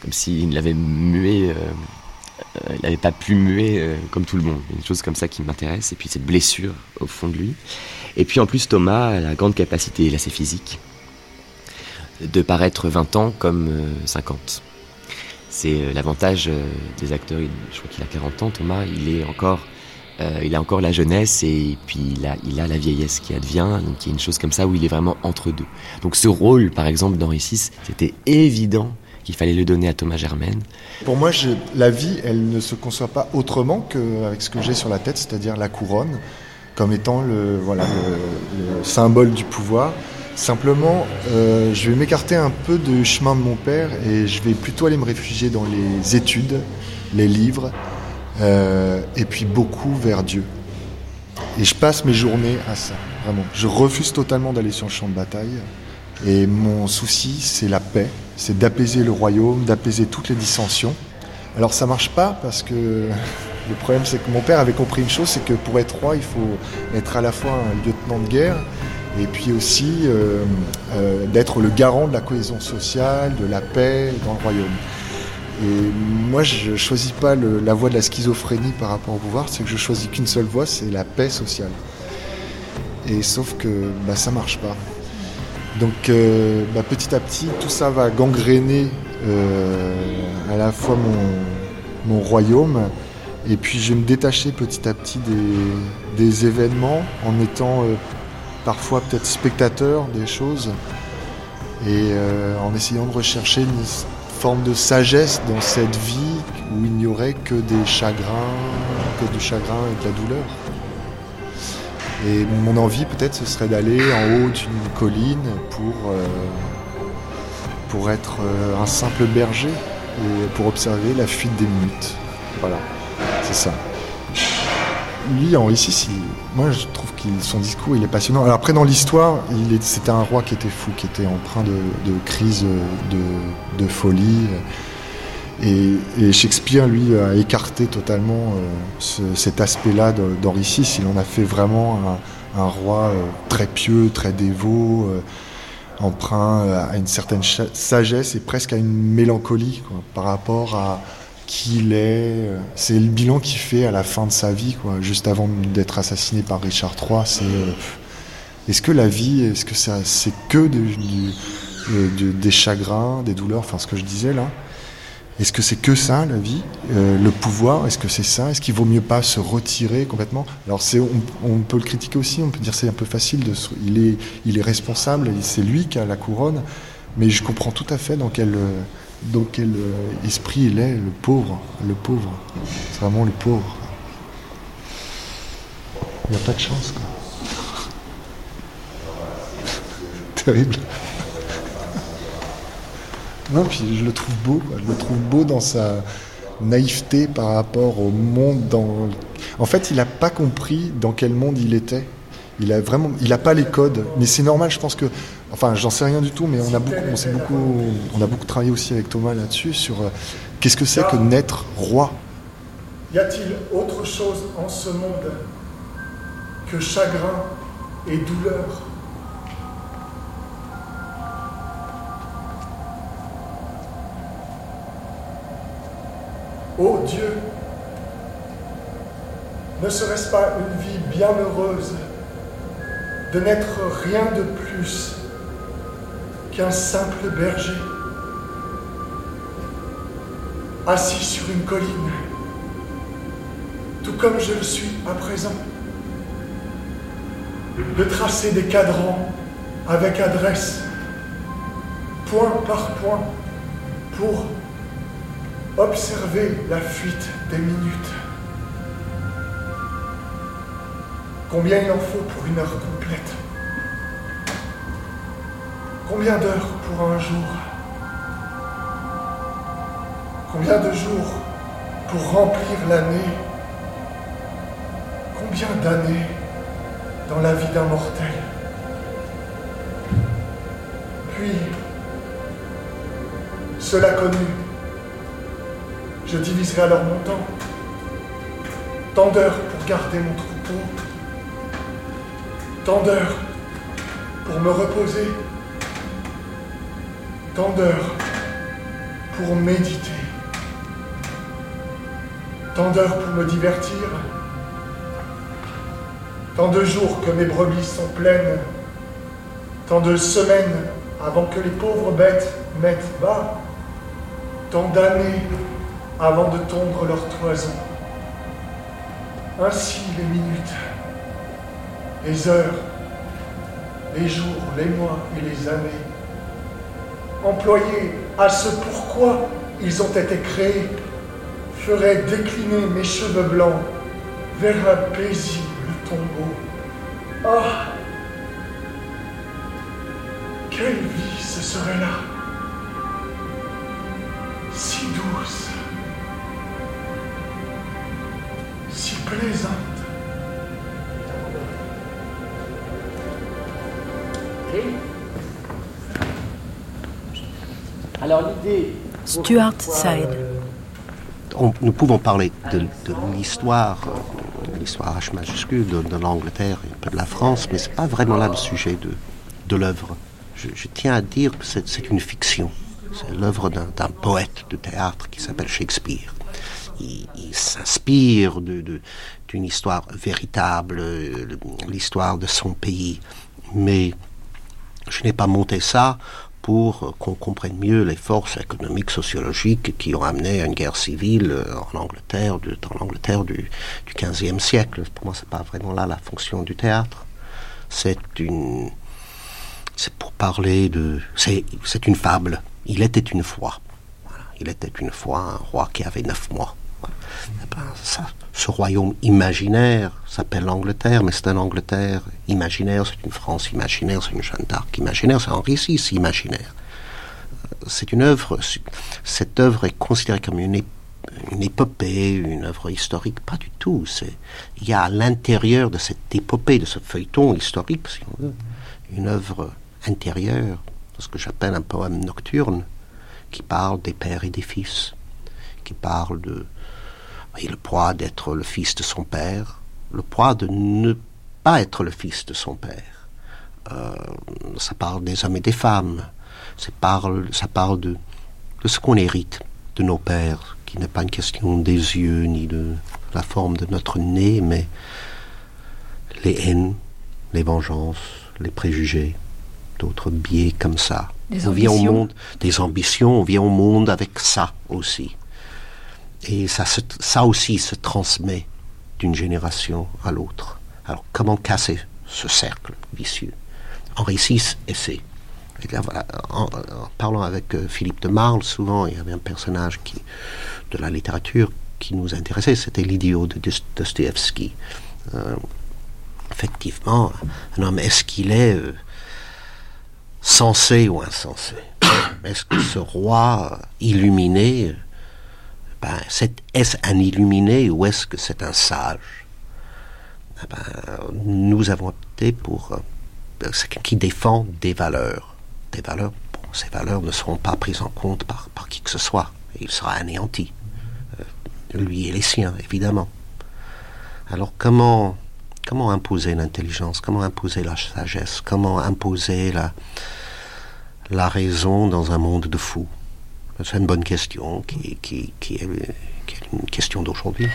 comme s'il l'avait mué, euh, n'avait pas pu muer euh, comme tout le monde. Une chose comme ça qui m'intéresse, et puis cette blessure au fond de lui. Et puis en plus Thomas a la grande capacité, là c'est physique, de paraître 20 ans comme 50. C'est l'avantage des acteurs, je crois qu'il a 40 ans Thomas, il est encore euh, il a encore la jeunesse et puis il a, il a la vieillesse qui advient. Donc il y a une chose comme ça où il est vraiment entre deux. Donc ce rôle, par exemple, d'Henri VI, c'était évident qu'il fallait le donner à Thomas Germaine. Pour moi, la vie, elle ne se conçoit pas autrement qu'avec ce que j'ai sur la tête, c'est-à-dire la couronne, comme étant le, voilà, le, symbole du pouvoir. Simplement, euh, je vais m'écarter un peu du chemin de mon père et je vais plutôt aller me réfugier dans les études, les livres, euh, et puis beaucoup vers Dieu. Et je passe mes journées à ça, vraiment. Je refuse totalement d'aller sur le champ de bataille. Et mon souci, c'est la paix, c'est d'apaiser le royaume, d'apaiser toutes les dissensions. Alors ça marche pas parce que le problème, c'est que mon père avait compris une chose, c'est que pour être roi, il faut être à la fois un lieutenant de guerre et puis aussi euh, euh, d'être le garant de la cohésion sociale, de la paix dans le royaume. Et moi, je choisis pas la voie de la schizophrénie par rapport au pouvoir, c'est que je choisis qu'une seule voie, c'est la paix sociale. Et sauf que bah, ça marche pas. Donc euh, bah, petit à petit, tout ça va gangréner à la fois mon, royaume, et puis je me détacher petit à petit des, événements en étant euh, parfois peut-être spectateur des choses et en essayant de rechercher une, forme de sagesse dans cette vie où il n'y aurait que des chagrins, que du chagrin et de la douleur. Et mon envie peut-être ce serait d'aller en haut d'une colline pour, euh, pour être euh, un simple berger et pour observer la fuite des minutes. Voilà, c'est ça. Lui, en ici, moi je trouve que son discours il est passionnant. Alors après dans l'histoire, c'était un roi qui était fou, qui était empreint de, de crise de, folie. Et, Shakespeare, lui, a écarté totalement euh, cet aspect-là d'Henri VI. Il en a fait vraiment un, roi euh, très pieux, très dévot, emprunt à une certaine sagesse et presque à une mélancolie par rapport à, qu'il est. Euh, c'est le bilan qu'il fait à la fin de sa vie, quoi, juste avant d'être assassiné par Richard III. C'est euh, est-ce que la vie, est-ce que ça, c'est que des chagrins, des douleurs, enfin ce que je disais là. Est-ce que c'est que ça la vie, euh, le pouvoir? Est-ce que c'est ça? Est-ce qu'il vaut mieux pas se retirer complètement? Alors c'est, on, peut le critiquer aussi. On peut dire c'est un peu facile il est, il est responsable. C'est lui qui a la couronne. Mais je comprends tout à fait dans quel dans quel euh, esprit il est, le pauvre, le pauvre. C'est vraiment le pauvre. Il n'y a pas de chance, quoi. Terrible. Non, puis je le trouve beau, je le trouve beau dans sa naïveté par rapport au monde dans... En fait, il n'a pas compris dans quel monde il était. Il a vraiment, il n'a pas les codes, mais c'est normal. Je pense que, enfin, j'en sais rien du tout, mais on a beaucoup, on beaucoup, on a beaucoup travaillé aussi avec Thomas là-dessus sur euh, qu'est-ce que c'est que naître roi? Y a-t-il autre chose en ce monde que chagrin et douleur? Ô oh Dieu, ne serait-ce pas une vie bienheureuse de n'être rien de plus qu'un simple berger, assis sur une colline, tout comme je le suis à présent. de tracer des cadrans avec adresse, point par point, pour observer la fuite des minutes. Combien il en faut pour une heure complète. Combien d'heures pour un jour. Combien de jours pour remplir l'année. Combien d'années dans la vie d'un mortel. Puis, cela connu, je diviserai alors mon temps. Tant d'heures pour garder mon troupeau, tant d'heures pour me reposer, tant d'heures pour méditer, tant d'heures pour me divertir, tant de jours que mes brebis sont pleines, tant de semaines avant que les pauvres bêtes mettent bas, tant d'années avant de tondre leur toison. Ainsi les minutes, les heures, les jours, les mois et les années, employés à ce pourquoi ils ont été créés, feraient décliner mes cheveux blancs vers un paisible tombeau. Ah Quelle vie ce serait là Alors l'idée. Stuart Side. On- nous pouvons parler de, de l'histoire, euh, l'histoire H majuscule de, de l'Angleterre et un peu de la France, mais c'est pas vraiment là le sujet de, de l'œuvre. Je, je tiens à dire que c'est une fiction. C'est l'œuvre d'un poète de théâtre qui s'appelle Shakespeare. Il, il s'inspire d'une histoire véritable, euh, l'histoire de son pays. Mais je n'ai pas monté ça pour euh, qu'on comprenne mieux les forces économiques, sociologiques qui ont amené à une guerre civile euh, en Angleterre, dans l'Angleterre du, du 15e siècle. Pour moi, c'est pas vraiment là la fonction du théâtre. C'est une, c'est pour parler de, c'est, une fable. Il était une fois. Il était une fois un roi qui avait neuf mois. Eh ben, ça, ce royaume imaginaire s'appelle l'Angleterre, mais c'est un Angleterre imaginaire, c'est une France imaginaire, c'est une Jeanne d'Arc imaginaire, c'est un récit imaginaire. C'est une œuvre, cette œuvre est considérée comme une, une épopée, une œuvre historique, pas du tout. Il y a à l'intérieur de cette épopée, de ce feuilleton historique, si on veut, une œuvre intérieure, ce que j'appelle un poème nocturne, qui parle des pères et des fils, qui parle de oui, le poids d'être le fils de son père, le poids de ne pas être le fils de son père. Euh, ça parle des hommes et des femmes. Ça parle, ça parle de, de ce qu'on hérite de nos pères, qui n'est pas une question des yeux ni de la forme de notre nez, mais les haines, les vengeances, les préjugés, d'autres biais comme ça. Des on vient au monde, des ambitions, on vient au monde avec ça aussi. Et ça, aussi se transmet d'une génération à l'autre. Alors comment casser ce cercle vicieux? Henri VI essaie. En, parlant avec euh, Philippe de Marle, souvent il y avait un personnage qui, de la littérature qui nous intéressait, c'était l'idiot de Dost- Dostoevsky. Euh, effectivement, un homme, est-ce qu'il est euh, sensé ou insensé? Est-ce que ce roi illuminé, est-ce un illuminé ou est-ce que c'est un sage? Eh ben, Nous avons opté pour euh, quelqu'un qui défend des valeurs. Des valeurs, bon, ces valeurs ne seront pas prises en compte par, qui que ce soit. Il sera anéanti. Euh, lui et les siens, évidemment. Alors comment, comment imposer l'intelligence? Comment imposer la sagesse? Comment imposer la raison dans un monde de fous? C'est une bonne question qui, est, est une question d'aujourd'hui.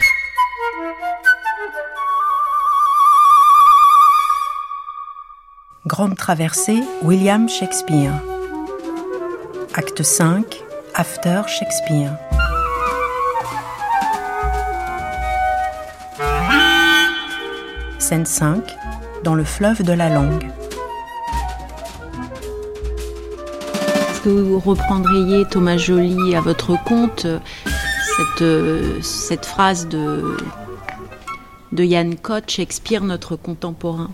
Grande traversée, William Shakespeare. Acte 5, After Shakespeare. Scène 5, dans le fleuve de la langue. Vous reprendriez Thomas Joly à votre compte cette, euh, cette phrase de, de Yann Cott, Shakespeare, notre contemporain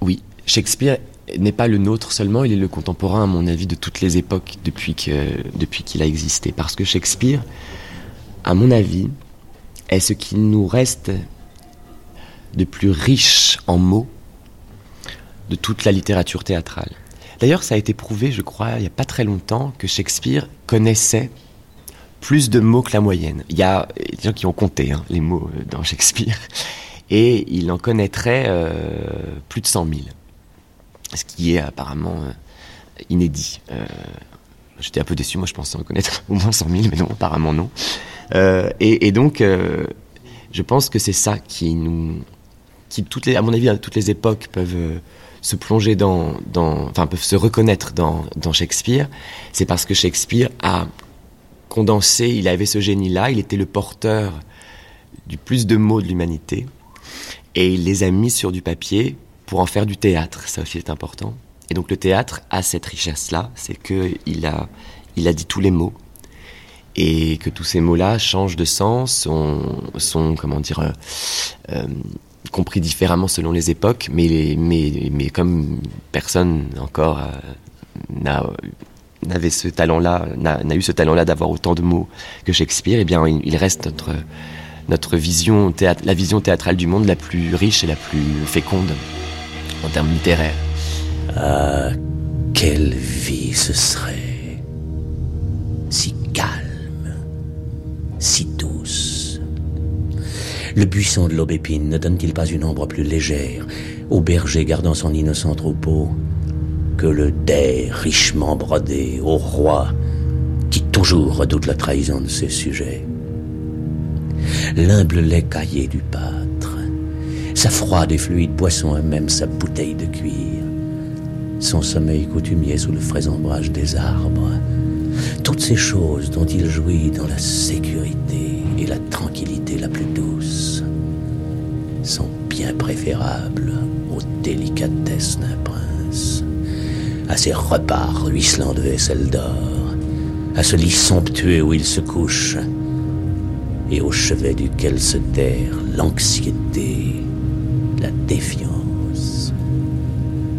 Oui, Shakespeare n'est pas le nôtre seulement, il est le contemporain, à mon avis, de toutes les époques depuis qu'il depuis qu'il a existé. Parce que Shakespeare, à mon avis, est ce qui nous reste de plus riche en mots de toute la littérature théâtrale. D'ailleurs, ça a été prouvé, je crois, il n'y a pas très longtemps, que Shakespeare connaissait plus de mots que la moyenne. Il y a des gens qui ont compté hein, les mots euh, dans Shakespeare, et il en connaîtrait euh, plus de 100 000, ce qui est apparemment euh, inédit. J'étais un peu déçu, moi je pensais en connaître au moins 100 000, mais non, apparemment non. Et, et, donc, je pense que c'est ça qui nous, qui à mon avis, toutes les époques peuvent se plonger dans, dans, enfin peuvent se reconnaître dans, dans Shakespeare, c'est parce que Shakespeare a condensé, il avait ce génie-là, il était le porteur du plus de mots de l'humanité, et il les a mis sur du papier pour en faire du théâtre, ça aussi est important. Et donc le théâtre a cette richesse-là, c'est que il a, il a dit tous les mots, et que tous ces mots-là changent de sens, sont, sont comment dire, euh, euh compris différemment selon les époques, mais, mais, mais comme personne encore euh, n'avait ce talent-là, n'a eu ce talent-là d'avoir autant de mots que Shakespeare, eh bien, il, reste notre, notre vision, théâtre, la vision théâtrale du monde la plus riche et la plus féconde en termes littéraires. Ah, quelle vie ce serait si calme, si le buisson de l'aubépine ne donne-t-il pas une ombre plus légère au berger gardant son innocent troupeau que le dais richement brodé au roi qui toujours redoute la trahison de ses sujets? L'humble lait caillé du pâtre, sa froide et fluide boisson et même sa bouteille de cuir, son sommeil coutumier sous le frais ombrage des arbres, toutes ces choses dont il jouit dans la sécurité et la tranquillité la plus douce sont bien préférables aux délicatesses d'un prince, à ses repas ruisselants de vaisselle d'or, à ce lit somptueux où il se couche, et au chevet duquel se terre l'anxiété, la défiance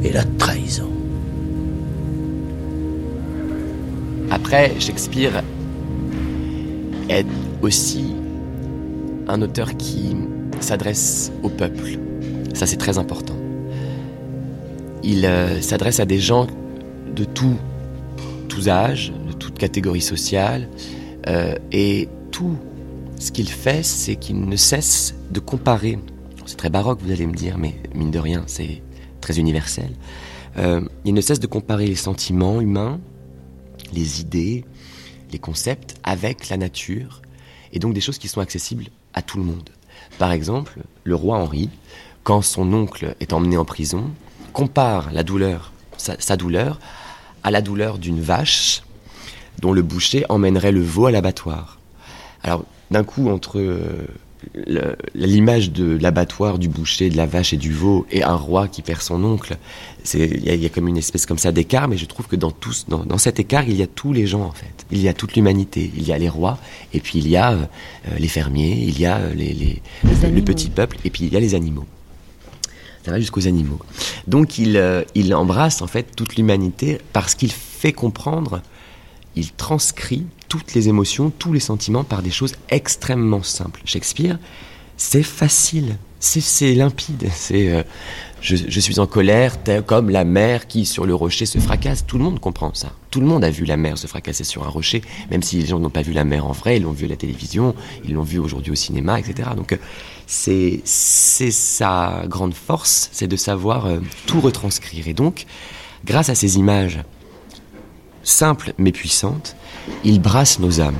et la trahison. Après, Shakespeare est aussi un auteur qui s'adresse au peuple. Ça, c'est très important. Il euh, s'adresse à des gens de tout, tous âges, de toute catégorie sociale, euh, et tout ce qu'il fait, c'est qu'il ne cesse de comparer. C'est très baroque, vous allez me dire, mais mine de rien, c'est très universel. Euh, il ne cesse de comparer les sentiments humains, les idées, les concepts avec la nature, et donc des choses qui sont accessibles à tout le monde. Par exemple, le roi Henri, quand son oncle est emmené en prison, compare douleur, sa, douleur, à la douleur d'une vache dont le boucher emmènerait le veau à l'abattoir. Alors, d'un coup, entre euh, l'image de l'abattoir, du boucher, de la vache et du veau, et un roi qui perd son oncle, il y, a comme une espèce comme ça d'écart, mais je trouve que dans, tous, dans, cet écart, il y a tous les gens en fait. Il y a toute l'humanité. Il y a les rois, et puis il y a euh, les fermiers, il y a euh, les, les, le petit peuple, et puis il y a les animaux. Ça va jusqu'aux animaux. Donc il, euh, il embrasse en fait toute l'humanité parce qu'il fait comprendre, il transcrit toutes les émotions, tous les sentiments par des choses extrêmement simples. Shakespeare, c'est facile, c'est limpide, c'est je, suis en colère, comme la mer qui sur le rocher se fracasse. Tout le monde comprend ça. Tout le monde a vu la mer se fracasser sur un rocher, même si les gens n'ont pas vu la mer en vrai, ils l'ont vu à la télévision, ils l'ont vu aujourd'hui au cinéma, etc. Donc euh, c'est sa grande force, c'est de savoir euh, tout retranscrire. Et donc, grâce à ces images simple mais puissante, il brasse nos âmes.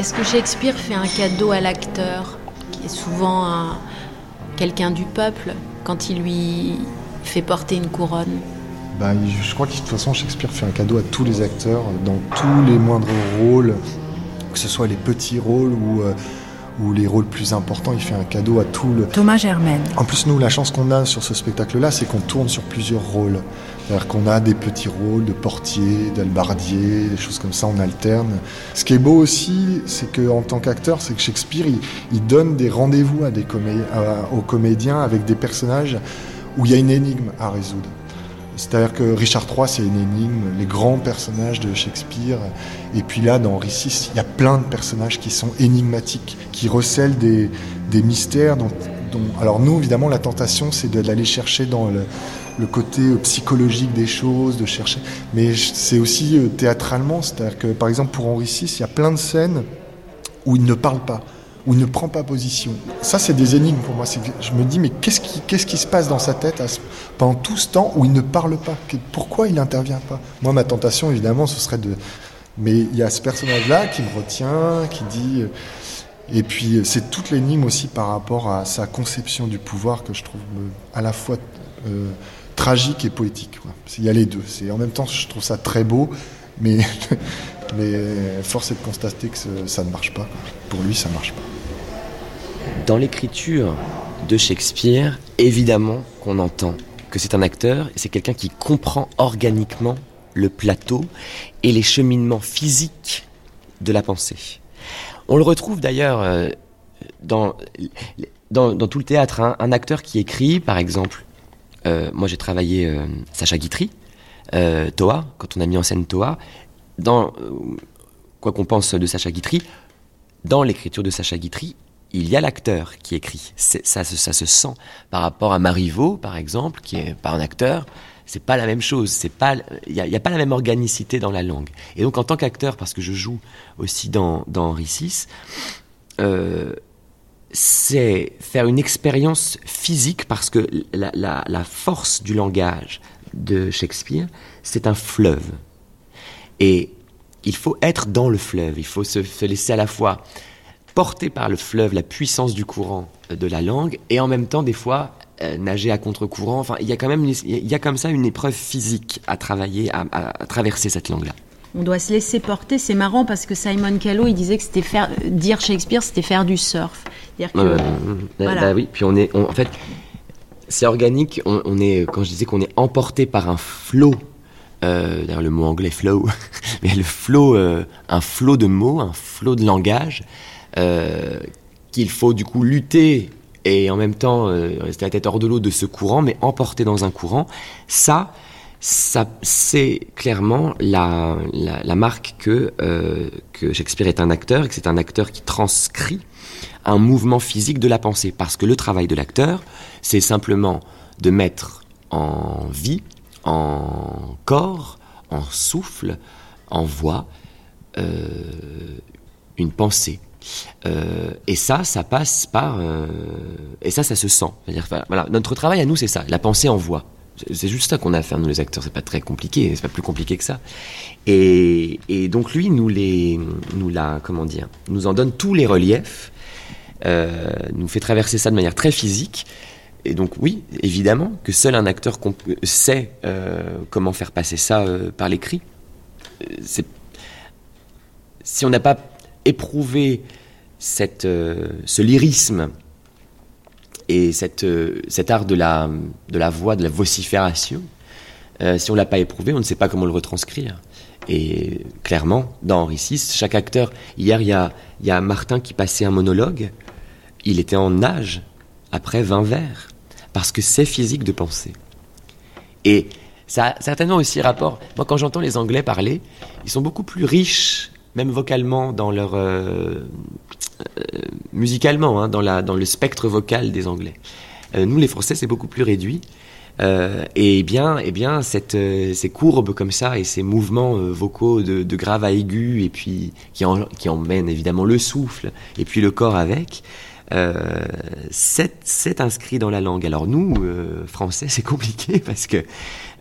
Est-ce que Shakespeare fait un cadeau à l'acteur? Souvent un- quelqu'un du peuple, quand il lui fait porter une couronne Bah, je je crois que de toute façon, Shakespeare fait un cadeau à tous les acteurs dans tous les moindres rôles, que ce soit les petits rôles ou, euh, ou les rôles plus importants. Il fait un cadeau à tout le. Thomas Germaine. En plus, nous, la chance qu'on a sur ce spectacle-là, c'est qu'on tourne sur plusieurs rôles. C'est-à-dire qu'on a des petits rôles de portier, d'albardier, des choses comme ça, on alterne. Ce qui est beau aussi, c'est qu'en tant qu'acteur, c'est que Shakespeare, il, donne des rendez-vous à des comé- aux comédiens avec des personnages où il y a une énigme à résoudre. C'est-à-dire que Richard III, c'est une énigme, les grands personnages de Shakespeare. Et puis là, dans Henri VI, il y a plein de personnages qui sont énigmatiques, qui recèlent des, des mystères. Dont, alors nous, évidemment, la tentation, c'est d'aller chercher dans le, côté euh, psychologique des choses, de chercher. Mais c'est aussi euh, théâtralement, c'est-à-dire que, par exemple, pour Henri VI, il y a plein de scènes où il ne parle pas, où il ne prend pas position. Ça, c'est des énigmes pour moi. Je me dis, mais qu'est-ce qui, se passe dans sa tête pendant tout ce temps où il ne parle pas? Pourquoi il n'intervient pas? Moi, ma tentation, évidemment, ce serait de... Mais il y a ce personnage-là qui me retient, qui dit... euh, Et puis, c'est toute l'énigme aussi par rapport à sa conception du pouvoir que je trouve euh, à la fois euh, tragique et poétique. Il y a les deux. En même temps, je trouve ça très beau, mais, mais euh, force est de constater que ça ne marche pas. Pour lui, ça ne marche pas. Dans l'écriture de Shakespeare, évidemment qu'on entend que c'est un acteur, et c'est quelqu'un qui comprend organiquement le plateau et les cheminements physiques de la pensée. On le retrouve d'ailleurs euh, dans, dans, tout le théâtre, hein. un acteur qui écrit, par exemple, euh, moi j'ai travaillé euh, Sacha Guitry, Toa, quand on a mis en scène Toa, dans quoi qu'on pense de Sacha Guitry, dans l'écriture de Sacha Guitry, il y a l'acteur qui écrit. Ça, se- ça se sent par rapport à Marivaux, par exemple, qui est pas un acteur. C'est pas la même chose. C'est pas, il y a, pas la même organicité dans la langue. Et donc, en tant qu'acteur, parce que je joue aussi dans, dans Henri VI, euh, c'est faire une expérience physique parce que la, force du langage de Shakespeare, c'est un fleuve. Et il faut être dans le fleuve, il faut se, se laisser à la fois porter par le fleuve la puissance du courant euh, de la langue et en même temps des fois euh, nager à contre-courant. Enfin, il y a quand même il y a comme ça une épreuve physique à travailler, à, à- à traverser cette langue-là. On doit se laisser porter. C'est marrant parce que Simon Callow, il disait que c'était faire dire Shakespeare, c'était faire du surf. Que Euh, voilà. bah oui, puis on est, on- en fait, c'est organique. On, on est, quand je disais qu'on est emporté par un flot, euh, d'ailleurs le mot anglais flow, mais le flot, euh, un flot de mots, un flot de langage, qu'il faut du coup lutter et en même temps euh, rester la tête hors de l'eau de ce courant, mais emporté dans un courant. Ça, ça, c'est clairement la, la, marque que, euh, que Shakespeare est un acteur et que c'est un acteur qui transcrit un mouvement physique de la pensée. Parce que le travail de l'acteur, c'est simplement de mettre en vie, en corps, en souffle, en voix, euh, une pensée. Euh, et ça, ça passe par... euh, et ça, ça se sent. Voilà, notre travail à nous, c'est ça, la pensée en voix. C'est- juste ça qu'on a à faire, nous les acteurs. C'est pas très compliqué, c'est pas plus compliqué que ça. Et, donc lui, nous les, nous la, comment dire, nous en donne tous les reliefs, euh, nous fait traverser ça de manière très physique. Et donc oui, évidemment que seul un acteur sait comment faire passer ça euh, par l'écrit. Si on n'a pas éprouvé cette, euh, ce lyrisme et cette, euh, cet art de la, de la voix, de la vocifération, euh, si on l'a pas éprouvé, on ne sait pas comment le retranscrire. Et clairement, dans Henri VI, chaque acteur, hier il y a, y a Martin qui passait un monologue, il était en nage après 20 vers, parce que c'est physique de penser. Et ça a certainement aussi rapport. Moi, quand j'entends les Anglais parler, ils sont beaucoup plus riches, même vocalement, dans leur. euh, euh, musicalement, hein, dans, la, dans le spectre vocal des Anglais. Euh, nous, les Français, c'est beaucoup plus réduit. Et bien, et bien cette, ces courbes comme ça et ces mouvements vocaux de, grave à aigu et puis qui, en, qui emmènent évidemment le souffle et puis le corps avec, c'est inscrit dans la langue. Alors nous, Français, c'est compliqué parce que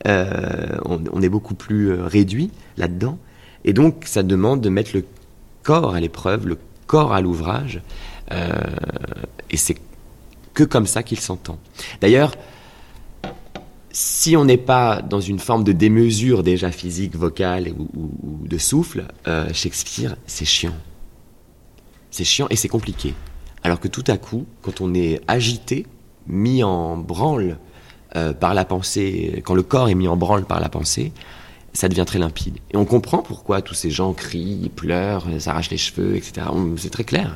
on, est beaucoup plus réduit là-dedans. Et donc, ça demande de mettre le corps à l'épreuve, le corps à l'ouvrage, euh, et c'est que comme ça qu'il s'entend. D'ailleurs, si on n'est pas dans une forme de démesure déjà physique, vocale ou, de souffle, euh, Shakespeare, c'est chiant. C'est chiant et c'est compliqué. Alors que tout à coup, quand on est agité, mis en branle euh, par la pensée, quand le corps est mis en branle par la pensée, ça devient très limpide. Et on comprend pourquoi tous ces gens crient, pleurent, s'arrachent les cheveux, etc. C'est très clair.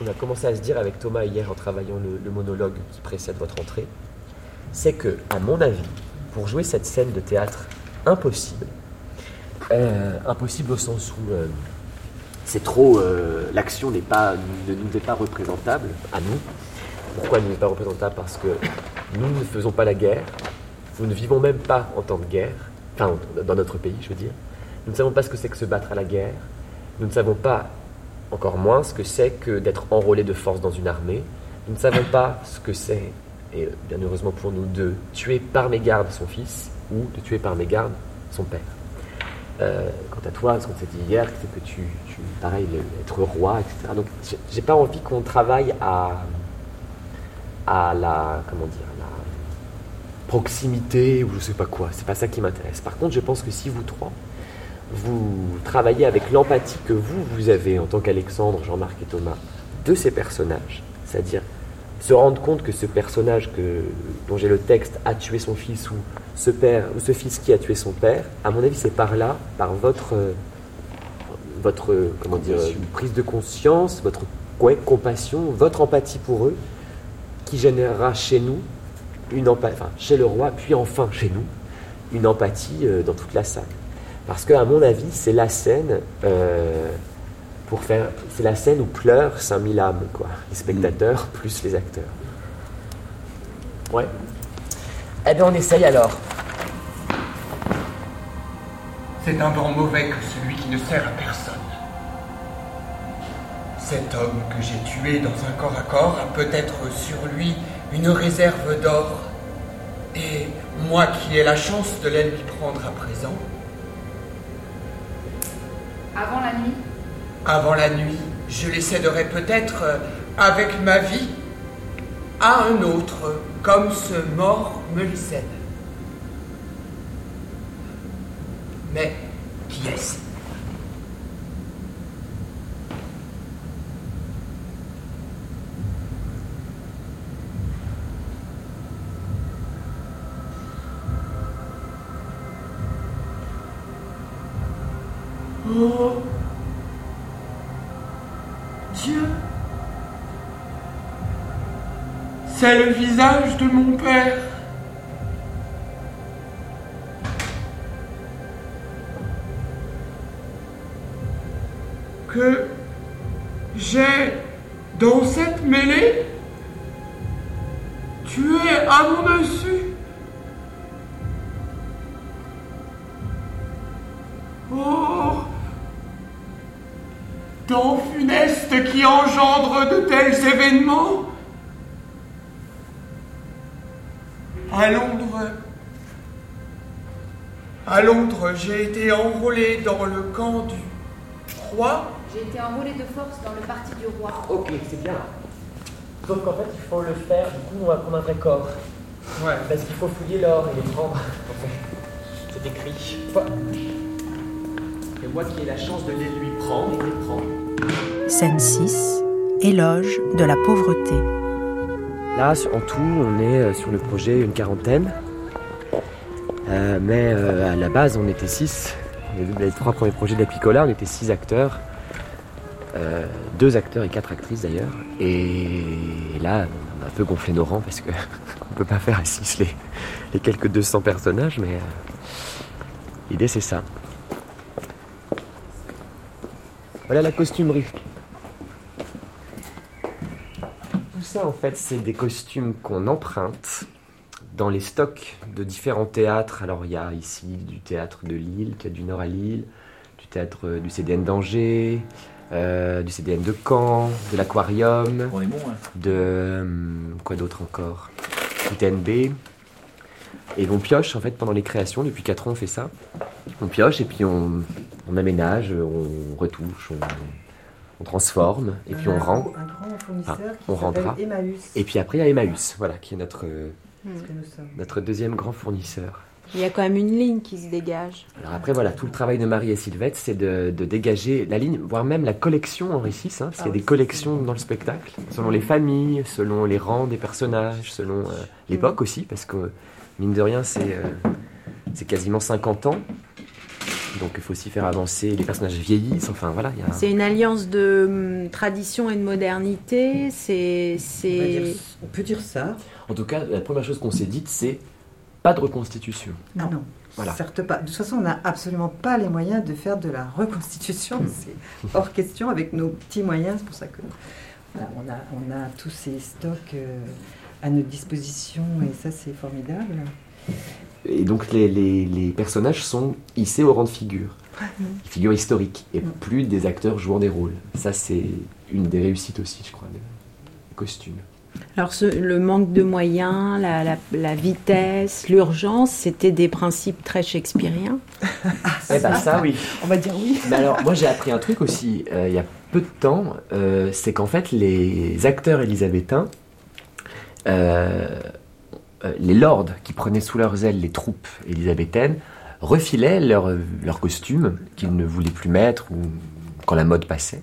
Qu'on a commencé à se dire avec Thomas hier en travaillant le, le monologue qui précède votre entrée, c'est que, à mon avis, pour jouer cette scène de théâtre impossible, euh, impossible au sens où euh, c'est trop. euh, L'action n'est pas, ne nous est pas représentable à nous. Pourquoi elle ne nous est pas représentable? Parce que nous ne faisons pas la guerre, nous ne vivons même pas en temps de guerre, enfin, dans notre pays, je veux dire. Nous ne savons pas ce que c'est que se battre à la guerre. Nous ne savons pas encore moins ce que c'est que d'être enrôlé de force dans une armée. Nous ne savons pas ce que c'est, et bien heureusement pour nous, de tuer par mégarde son fils ou de tuer par mégarde son père. Euh, quant à toi, ce qu'on s'est dit hier, c'est que tu, tu pareil, être roi, etc. Donc, j'ai pas envie qu'on travaille à, à la, comment dire, la proximité ou je sais pas quoi. C'est pas ça qui m'intéresse. Par contre, je pense que si vous trois, vous travaillez avec l'empathie que vous, vous avez en tant qu'Alexandre, Jean-Marc et Thomas de ces personnages, c'est-à-dire se rendre compte que ce personnage que, dont j'ai le texte a tué son fils ou ce père ou ce fils qui a tué son père, à mon avis, c'est par là, par votre, votre comment dire, prise de conscience, votre ouais, compassion, votre empathie pour eux, qui générera chez nous une empathie, enfin chez le roi, puis enfin chez nous, une empathie euh, dans toute la salle. Parce que, à mon avis, c'est la scène euh, pour faire, c'est la scène où pleurent 5000 âmes, quoi, les spectateurs plus les acteurs. Ouais. Eh bien, on essaye alors. C'est un vent mauvais que celui qui ne sert à personne. Cet homme que j'ai tué dans un corps à corps a peut-être sur lui une réserve d'or. Et moi qui ai la chance de la lui prendre à présent, Avant la nuit avant la nuit, je les peut-être euh, avec ma vie à un autre, comme ce mort me le cède. Mais qui est-ce? Dieu C'est le visage de mon père. Que j'ai, dans cette mêlée, tué à mon dessus. Temps funeste qui engendre de tels événements À Londres. À Londres, j'ai été enrôlé dans le camp du roi. J'ai été enrôlée de force dans le parti du roi. Ok, c'est bien. Sauf qu'en fait, il faut le faire, du coup, on va prendre un vrai corps. Ouais. Parce qu'il faut fouiller l'or et les prendre. C'est écrit. Et moi qui ai la chance de les lui prendre, les prendre. Scène 6. Éloge de la pauvreté. Là, en tout, on est euh, sur le projet une quarantaine. Euh, mais euh, à la base, on était six. Les, les trois premiers projets de la Piccola, on était six acteurs. Euh, deux acteurs et quatre actrices d'ailleurs. Et là, on a un peu gonflé nos rangs parce que on peut pas faire à six les, les quelques 200 personnages, mais l'idée c'est ça. Voilà la costumerie. tout ça, en fait, c'est des costumes qu'on emprunte dans les stocks de différents théâtres. Alors, il y a ici du théâtre de Lille, qui a du Nord à Lille, du théâtre euh, du CDN d'Angers, euh, du CDN de Caen, de l'Aquarium, On est bon, hein. de. hum, quoi d'autre encore? Du TNB. Et on pioche, en fait, pendant les créations. Depuis 4 ans, on fait ça. On pioche et puis on, on aménage, on retouche, on, on transforme et puis on Un rend. un grand fournisseur Ah, qui on rendra. Emmaüs. Et puis après, il y a Emmaüs, voilà, qui est notre, sommes. notre deuxième grand fournisseur. Il y a quand même une ligne qui se dégage. Alors après, voilà, tout le travail de Marie et Sylvette, c'est de, de dégager la ligne, voire même la collection Henri VI, hein, parce qu'il y a des collections dans le spectacle, selon les familles, selon les rangs des personnages, selon euh, l'époque aussi, parce que, mine de rien, c'est euh, c'est quasiment 50 ans. Donc il faut aussi faire avancer, les personnages vieillissent, enfin voilà. C'est une alliance de hum, tradition et de modernité. C'est. c'est... On peut dire ça. En tout cas, la première chose qu'on s'est dite, c'est pas de reconstitution. Non, non. Voilà. Certes pas. De toute façon, on n'a absolument pas les moyens de faire de la reconstitution. C'est hors question avec nos petits moyens. C'est pour ça que voilà, on, a, on a tous ces stocks euh, à notre disposition et ça, c'est formidable. Et donc les, les- les personnages sont hissés au rang de figure, figures historiques, et plus des acteurs jouant des rôles. Ça, c'est une des réussites aussi, je crois, des costumes. Alors, ce- le manque de moyens, la, la- la vitesse, l'urgence, c'était des principes très shakespeariens. Eh ben ça, oui. On va dire oui. Mais alors, moi j'ai appris un truc aussi, euh, il y a peu de temps, euh, c'est qu'en fait les acteurs élisabétains, euh, les lords qui prenaient sous leurs ailes les troupes élisabéthaines, refilaient leurs costumes qu'ils ne voulaient plus mettre ou quand la mode passait.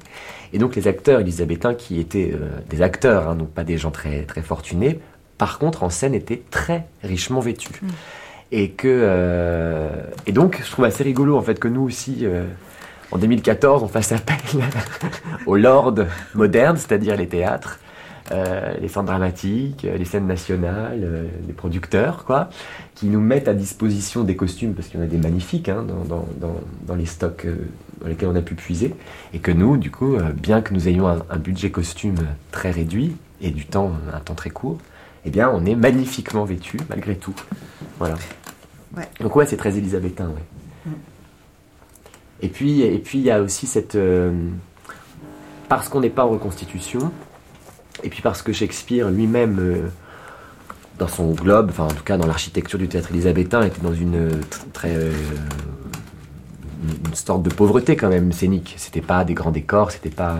Et donc les acteurs élisabéthains qui étaient euh, des acteurs, hein, donc pas des gens très, très fortunés, par contre en scène étaient très richement vêtus. Et que euh, et donc je trouve assez rigolo en fait que nous aussi euh, en 2014 on fasse appel aux lords modernes, c'est-à-dire les théâtres, euh, les centres dramatiques, euh, les scènes nationales, euh, les producteurs quoi, qui nous mettent à disposition des costumes parce qu'il y en a des magnifiques hein, dans, dans, dans, dans les stocks euh, dans lesquels on a pu puiser et que nous du coup bien que nous ayons un, un budget costume très réduit et du temps un temps très court eh bien on est magnifiquement vêtus malgré tout voilà Ouais. donc ouais, c'est très élisabétain, ouais. Et puis, et puis il y a aussi cette, parce qu'on n'est pas en reconstitution, et puis parce que Shakespeare lui-même, euh, dans son globe, enfin en tout cas dans l'architecture du théâtre élisabétain, était dans une euh, tr- très euh, une- sorte de pauvreté quand même scénique. C'était pas des grands décors, c'était pas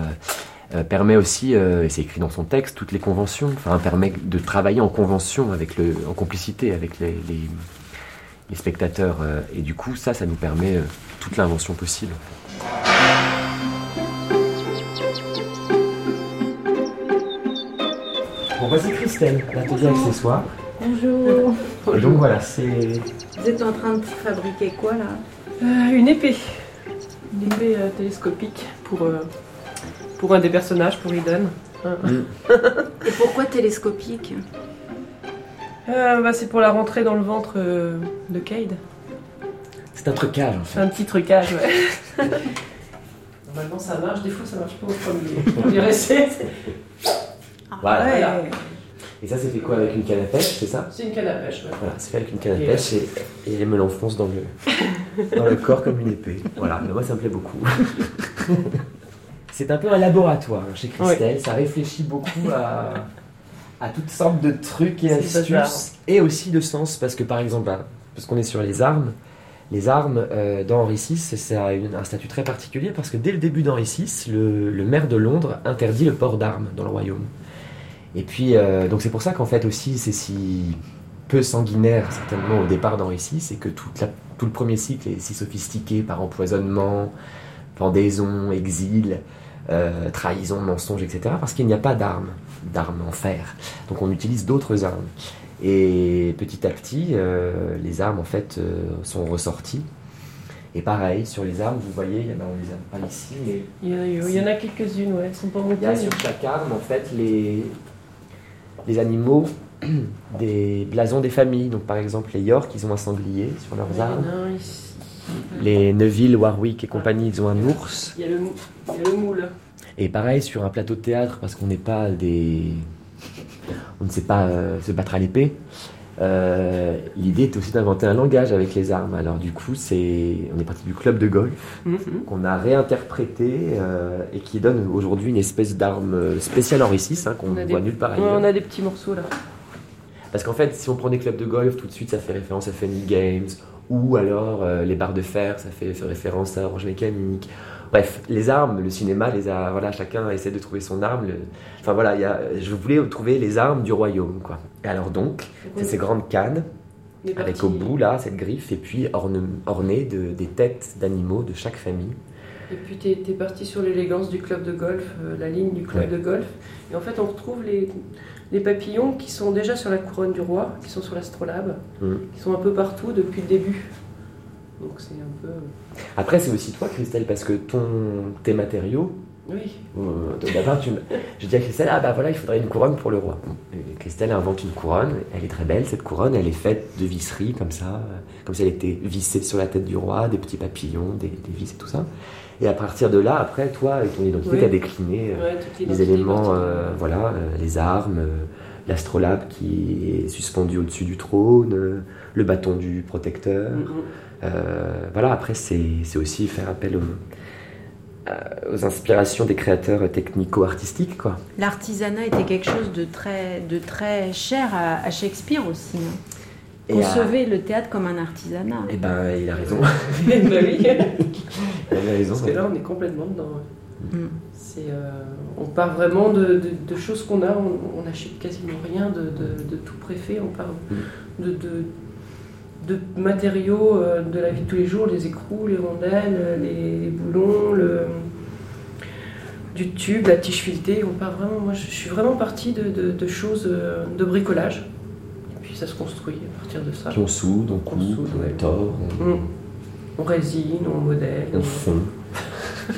permet aussi, et c'est écrit dans son texte, toutes les conventions, enfin permet de travailler en convention avec le, en complicité avec les, les, spectateurs, et du coup ça, ça nous permet toute l'invention possible. Bon, voici Christelle, l'atelier accessoire. Bonjour. Et donc voilà, c'est Vous êtes en train de fabriquer quoi là? Euh, une épée. Une épée euh, télescopique pour, euh, pour un des personnages, pour Eden. Hein. Et pourquoi télescopique? Euh, bah, c'est pour la rentrée dans le ventre euh, de Cade. c'est un trucage en C'est fait. un petit trucage, ouais. Normalement ça marche, des fois ça marche pas au premier, premier essai. Voilà. Ouais. Et ça, c'est fait quoi avec une canne à pêche, c'est ça? C'est une canne à pêche, ouais. Voilà, c'est fait avec une canne à Et- pêche et, et elle me l'enfonce dans le, dans le corps comme une épée. Voilà, mais moi ça me plaît beaucoup. c'est un peu un laboratoire hein, chez Christelle, ça réfléchit beaucoup à, à toutes sortes de trucs et astuces et aussi de sens, parce que par exemple, hein, parce qu'on est sur les armes, les armes euh, dans Henri VI, c'est un, un statut très particulier parce que dès le début d'Henri VI, le, le maire de Londres interdit le port d'armes dans le royaume. Et puis, euh, donc c'est pour ça qu'en fait aussi, c'est si peu sanguinaire certainement au départ d'Henri VI, c'est que toute la- tout le premier cycle est si sophistiqué par empoisonnement, pendaison, exil, euh, trahison, mensonge, etc. Parce qu'il n'y a pas d'armes, d'armes en fer. Donc on utilise d'autres armes. Et petit à petit, euh, les armes en fait sont ressorties. Et pareil, sur les armes, vous voyez, il y en a, on les a pas ici, mais Il y, en a- il y en a quelques-unes, ouais, elles sont pas il y montées. a sur chaque arme, en fait, les, les animaux des blasons des familles. Donc, par exemple, les York, ils ont un sanglier sur leurs armes. Les Neville, Warwick et compagnie, ils ont un ours. Il y a le, mou- il y a le moule. Et pareil, sur un plateau de théâtre, parce qu'on n'est pas des, on ne sait pas euh, se battre à l'épée. Euh, L'idée est aussi d'inventer un langage avec les armes. Alors du coup, c'est on est parti du club de golf Mhm. qu'on a réinterprété euh, et qui donne aujourd'hui une espèce d'arme spéciale Henri VI hein, qu'on ne des- voit nulle part ailleurs. on a des petits morceaux là. Parce qu'en fait, si on prend des clubs de golf, tout de suite, ça fait référence à Funny Games, ou alors euh, les barres de fer, ça fait, fait référence à Orange Mécanique. Bref, les armes, le cinéma, les a, voilà, chacun essaie de trouver son arme. le- Enfin voilà, il y a, je voulais trouver les armes du royaume, quoi. Et alors donc, c'est ces grandes cannes, avec au bout là cette griffe, et puis orne- ornées de, des têtes d'animaux de chaque famille. Et puis t'es es parti sur l'élégance du club de golf, euh, la ligne du club Ouais. de golf. Et en fait, on retrouve les, les papillons qui sont déjà sur la couronne du roi, qui sont sur l'astrolabe, Mm. qui sont un peu partout depuis le début. Donc c'est un peu. Après, c'est aussi toi, Christelle, parce que ton, tes matériaux, Oui. Euh, D'abord, tu me- je dis à Christelle, ah bah voilà, il faudrait une couronne pour le roi. Et Christelle invente une couronne, elle est très belle cette couronne, elle est faite de visseries comme ça, euh, comme si elle était vissée sur la tête du roi, des petits papillons, des, des vis et tout ça. Et à partir de là, après, toi, avec ton identité, Oui. tu as décliné euh, Ouais, les éléments, euh, voilà, euh, les armes, euh, l'astrolabe qui est suspendu au-dessus du trône, euh, le bâton du protecteur. Mhm. Euh, voilà, après, c'est aussi faire appel aux, aux inspirations des créateurs technico-artistiques, quoi. L'artisanat était quelque chose de très, de très cher à, à Shakespeare aussi. hein. Concevez le théâtre comme un artisanat. Eh ben, il a raison. oui. il a raison. Parce que là, on est complètement dedans. Mm. C'est, euh, on part vraiment de, de- de choses qu'on a, on on n'achète quasiment rien de, de- de tout préfet, on part de, de, de matériaux euh, de la vie de tous les jours, les écrous, les rondelles, euh, les, les boulons, le, du tube, la tige filetée, on part vraiment, moi je, suis vraiment partie de, de- de choses, euh, de bricolage, et puis ça se construit à partir de ça. Puis on soude, on coupe, soude, ouais. on tord, on, Mm. On résine, on modèle. on fond.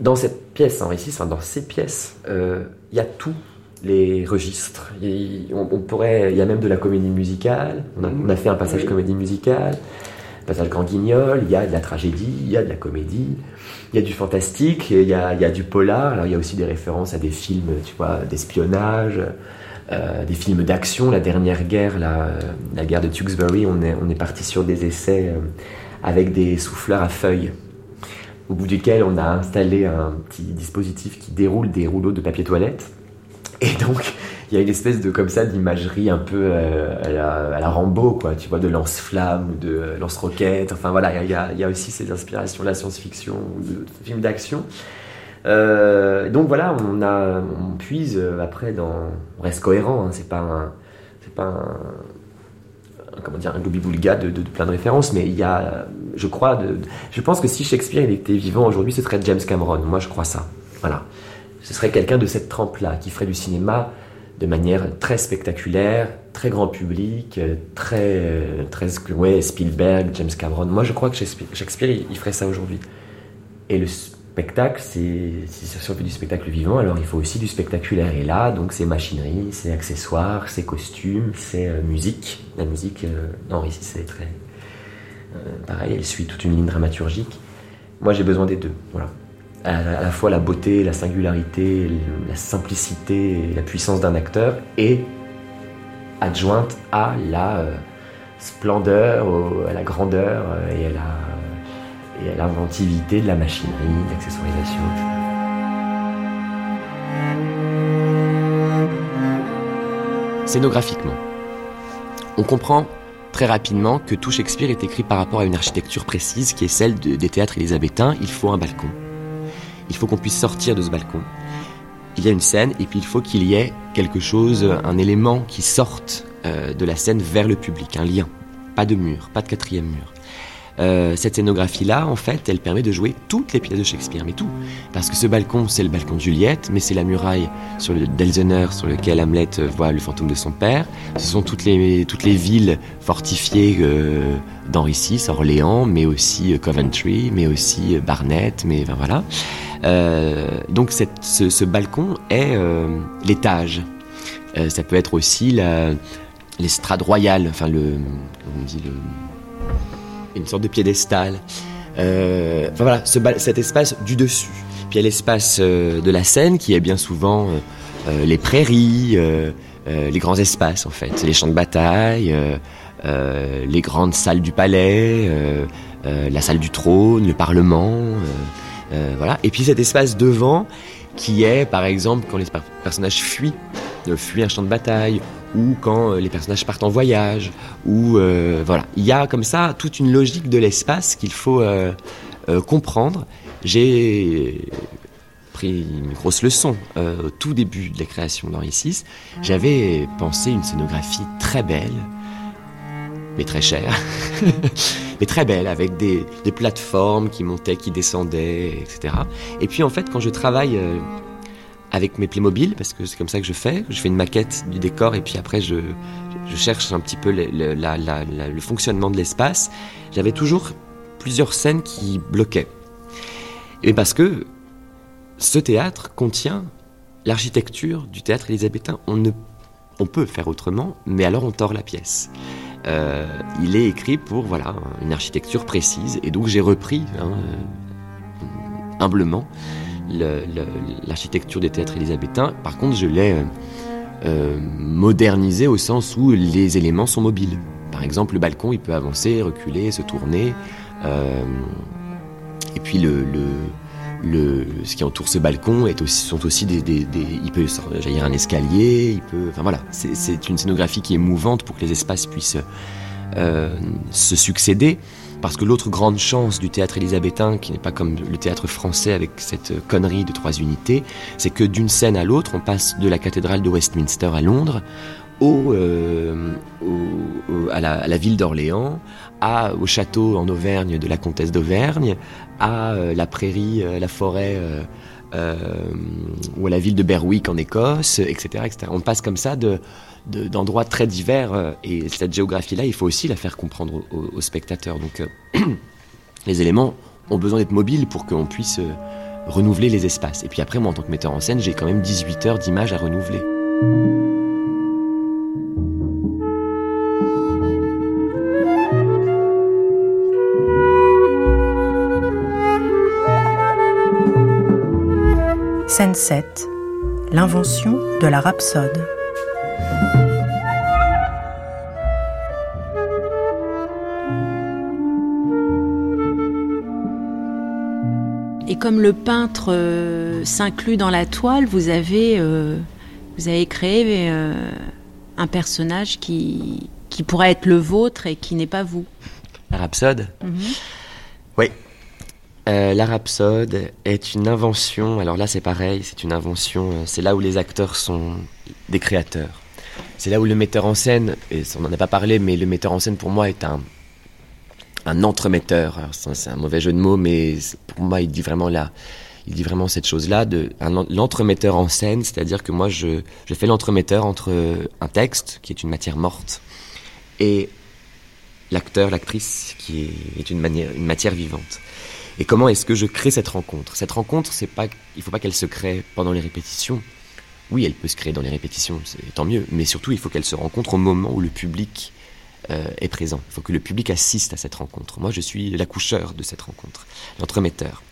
dans cette pièce, en récit, enfin, dans ces pièces, euh, il y a tous les registres. Il, on, on pourrait, il y a même de la comédie musicale. On a, on a fait un passage Oui. comédie musicale, un passage grand guignol. Il y a de la tragédie, il y a de la comédie, il y a du fantastique, il y a, il y a du polar. Alors il y a aussi des références à des films, tu vois, d'espionnage. euh, des films d'action, la dernière guerre, la, la guerre de Tewkesbury, on est, on est parti sur des essais euh, avec des souffleurs à feuilles au bout duquel on a installé un petit dispositif qui déroule des rouleaux de papier toilette. Et donc, il y a une espèce de comme ça d'imagerie un peu euh, à, la, à Rambo, quoi, tu vois, de lance-flamme ou de euh, lance-roquette. Enfin voilà, il y, a, aussi ces inspirations de la science-fiction ou de, films d'action. Euh, donc voilà, on, a, puise après dans. On reste cohérent, hein, c'est pas un. C'est pas un comment dire, un globi-boulga de, plein de références, mais il y a, je crois, je pense que si Shakespeare il était vivant aujourd'hui, ce serait James Cameron. Moi, je crois ça. Voilà. Ce serait quelqu'un de cette trempe-là, qui ferait du cinéma de manière très spectaculaire, très grand public, euh, très, euh, très, ouais, Spielberg, James Cameron. Moi, je crois que Shakespeare, il ferait ça aujourd'hui. Et le spectacle, c'est, si on fait du spectacle vivant, alors il faut aussi du spectaculaire. Et là, donc, c'est machinerie, c'est accessoires, c'est costumes, c'est euh, musique. La musique, euh, non, ici, c'est très. euh, pareil, elle suit toute une ligne dramaturgique. Moi, j'ai besoin des deux. Voilà. À, la- fois la beauté, la singularité, la simplicité et la puissance d'un acteur, et adjointe à la euh, splendeur, à la grandeur euh, et à l'inventivité de la machinerie, de l'accessoirisation, etc. Scénographiquement, on comprend très rapidement que tout Shakespeare est écrit par rapport à une architecture précise qui est celle de- des théâtres élisabétains. Il faut un balcon. Il faut qu'on puisse sortir de ce balcon. Il y a une scène et puis il faut qu'il y ait quelque chose, un élément qui sorte euh, de la scène vers le public, un lien. Pas de mur, pas de quatrième mur. Euh, cette scénographie-là, en fait, elle permet de jouer toutes les pièces de Shakespeare, mais tout. Parce que ce balcon, c'est le balcon de Juliette, mais c'est la muraille sur le d'Elseneur sur lequel Hamlet euh, voit le fantôme de son père. Ce sont toutes les, toutes les villes fortifiées euh, d'Henri VI, Orléans, mais aussi Coventry, mais aussi Barnet, mais voilà. Donc ce, balcon est l'étage. Ça peut être aussi l'estrade royale, enfin le, on dit le, une sorte de piédestal. Euh, enfin voilà, cet espace du dessus. puis il y a l'espace euh, de la scène qui est bien souvent euh, les prairies, les grands espaces en fait, les champs de bataille, les grandes salles du palais, la salle du trône, le parlement, voilà. Et puis cet espace devant qui est par exemple quand les per- personnages fuient, fuient un champ de bataille ou quand euh, les personnages partent en voyage ou euh, voilà. Il y a comme ça toute une logique de l'espace qu'il faut euh, comprendre. J'ai pris une grosse leçon au tout début de la création d'Henri VI. J'avais pensé une scénographie très belle, mais très chère, mais très belle, avec des, plateformes qui montaient, qui descendaient, etc. Et puis en fait, quand je travaille avec mes Playmobil, parce que c'est comme ça que je fais, je fais une maquette du décor et puis après je, cherche un petit peu le, fonctionnement de l'espace, j'avais toujours plusieurs scènes qui bloquaient. Et parce que ce théâtre contient l'architecture du théâtre élisabétain. On, ne, on peut faire autrement, mais alors on tord la pièce. Euh, il est écrit pour voilà une architecture précise, et donc j'ai repris hein, euh, humblement le- le- l'architecture des théâtres élisabétains. Par contre, je l'ai euh, euh, modernisé au sens où les éléments sont mobiles. Par exemple, le balcon, il peut avancer, reculer, se tourner. euh, et puis le, ce qui entoure ce balcon sont aussi des, il peut jaillir un escalier, il peut, enfin voilà, c'est- c'est une scénographie qui est mouvante pour que les espaces puissent euh, se succéder. Parce que l'autre grande chance du théâtre élisabétain, qui n'est pas comme le théâtre français avec cette connerie de trois unités, c'est que d'une scène à l'autre, on passe de la cathédrale de Westminster à Londres, au, euh, à, la, ville d'Orléans, au château en Auvergne de la comtesse d'Auvergne, à euh, la prairie, euh, la forêt, euh, euh, ou à la ville de Berwick en Écosse, etc. etc. On passe comme ça de, de- d'endroits très divers, euh, et cette géographie-là, il faut aussi la faire comprendre aux, aux- aux spectateurs. Donc euh, les éléments ont besoin d'être mobiles pour qu'on puisse euh, renouveler les espaces. Et puis après, moi, en tant que metteur en scène, j'ai quand même 18 heures d'images à renouveler. Scène 7. L'invention de la rhapsode. Comme le peintre euh, s'inclut dans la toile, vous avez, euh, vous avez créé euh, un personnage qui, qui pourrait être le vôtre et qui n'est pas vous. La rhapsode Mhm. Oui. La rhapsode est une invention, alors là c'est pareil, c'est une invention, c'est là où les acteurs sont des créateurs. C'est là où le metteur en scène, et on n'en a pas parlé, mais le metteur en scène pour moi est un, un entremetteur. C'est un mauvais jeu de mots, mais pour moi il dit vraiment là, il dit vraiment cette chose-là, de l'entremetteur en scène, c'est-à-dire que moi je, fais l'entremetteur entre un texte qui est une matière morte et l'acteur, l'actrice qui est, une, une matière vivante. Et comment est-ce que je crée cette rencontre? Cette rencontre, c'est pas, il faut pas qu'elle se crée pendant les répétitions. Oui, elle peut se créer dans les répétitions, c'est tant mieux. Mais surtout, il faut qu'elle se rencontre au moment où le public est présent. Il faut que le public assiste à cette rencontre. Moi, je suis l'accoucheur de cette rencontre, l'entremetteur.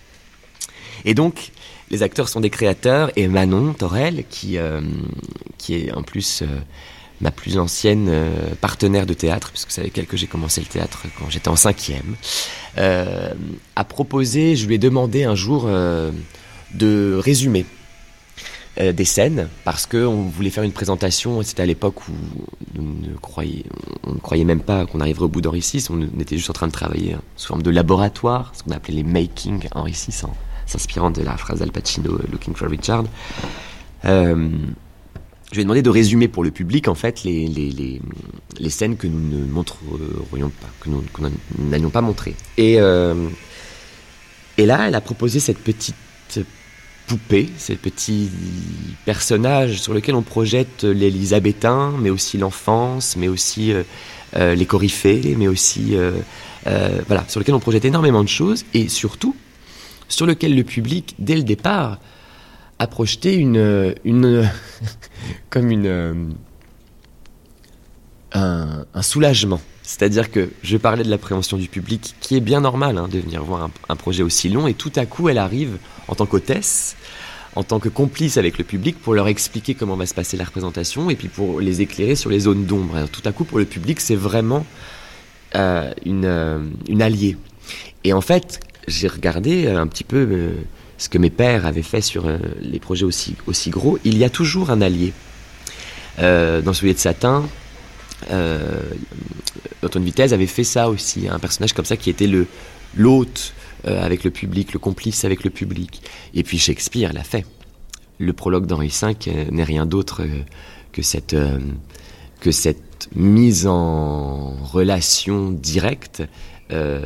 Et donc, les acteurs sont des créateurs, et Manon Torel, qui, euh, qui est en plus euh, ma plus ancienne euh, partenaire de théâtre, puisque c'est avec elle que j'ai commencé le théâtre quand j'étais en cinquième, euh, a proposé, je lui ai demandé un jour euh, de résumer euh, des scènes, parce qu'on voulait faire une présentation, et c'était à l'époque où on ne croyait même pas qu'on arriverait au bout d'Henri VI, on était juste en train de travailler sous forme de laboratoire, ce qu'on appelait les making Henri VI, en s'inspirant de la phrase d'Al Pacino, euh, Looking for Richard. Euh, je lui ai demandé de résumer pour le public en fait les, scènes que nous ne montrerions pas, n'allions pas montrer. Euh, et là, elle a proposé cette petite poupée, ces petits personnages sur lesquels on projette l'élisabétain, mais aussi l'enfance, mais aussi euh, euh, les coryphées, mais aussi euh, euh, voilà, sur lesquels on projette énormément de choses et surtout sur lequel le public, dès le départ, a projeté une, comme une, euh, un, un soulagement. C'est-à-dire que je parlais de l'appréhension du public, qui est bien normal hein, de venir voir un, projet aussi long, et tout à coup, elle arrive en tant qu'hôtesse, en tant que complice avec le public, pour leur expliquer comment va se passer la représentation, et puis pour les éclairer sur les zones d'ombre. Tout à coup, pour le public, c'est vraiment euh, une, euh, une alliée. Et en fait, j'ai regardé un petit peu euh, ce que mes pères avaient fait sur euh, les projets aussi, aussi gros. Il y a toujours un allié. Euh, dans Souliers de satin, euh, Antoine Vitesse avait fait ça aussi, un personnage comme ça qui était le l'hôte euh, avec le public, le complice avec le public. Et puis Shakespeare l'a fait. Le prologue d'Henri V euh, n'est rien d'autre euh, que cette que cette mise en relation directe euh,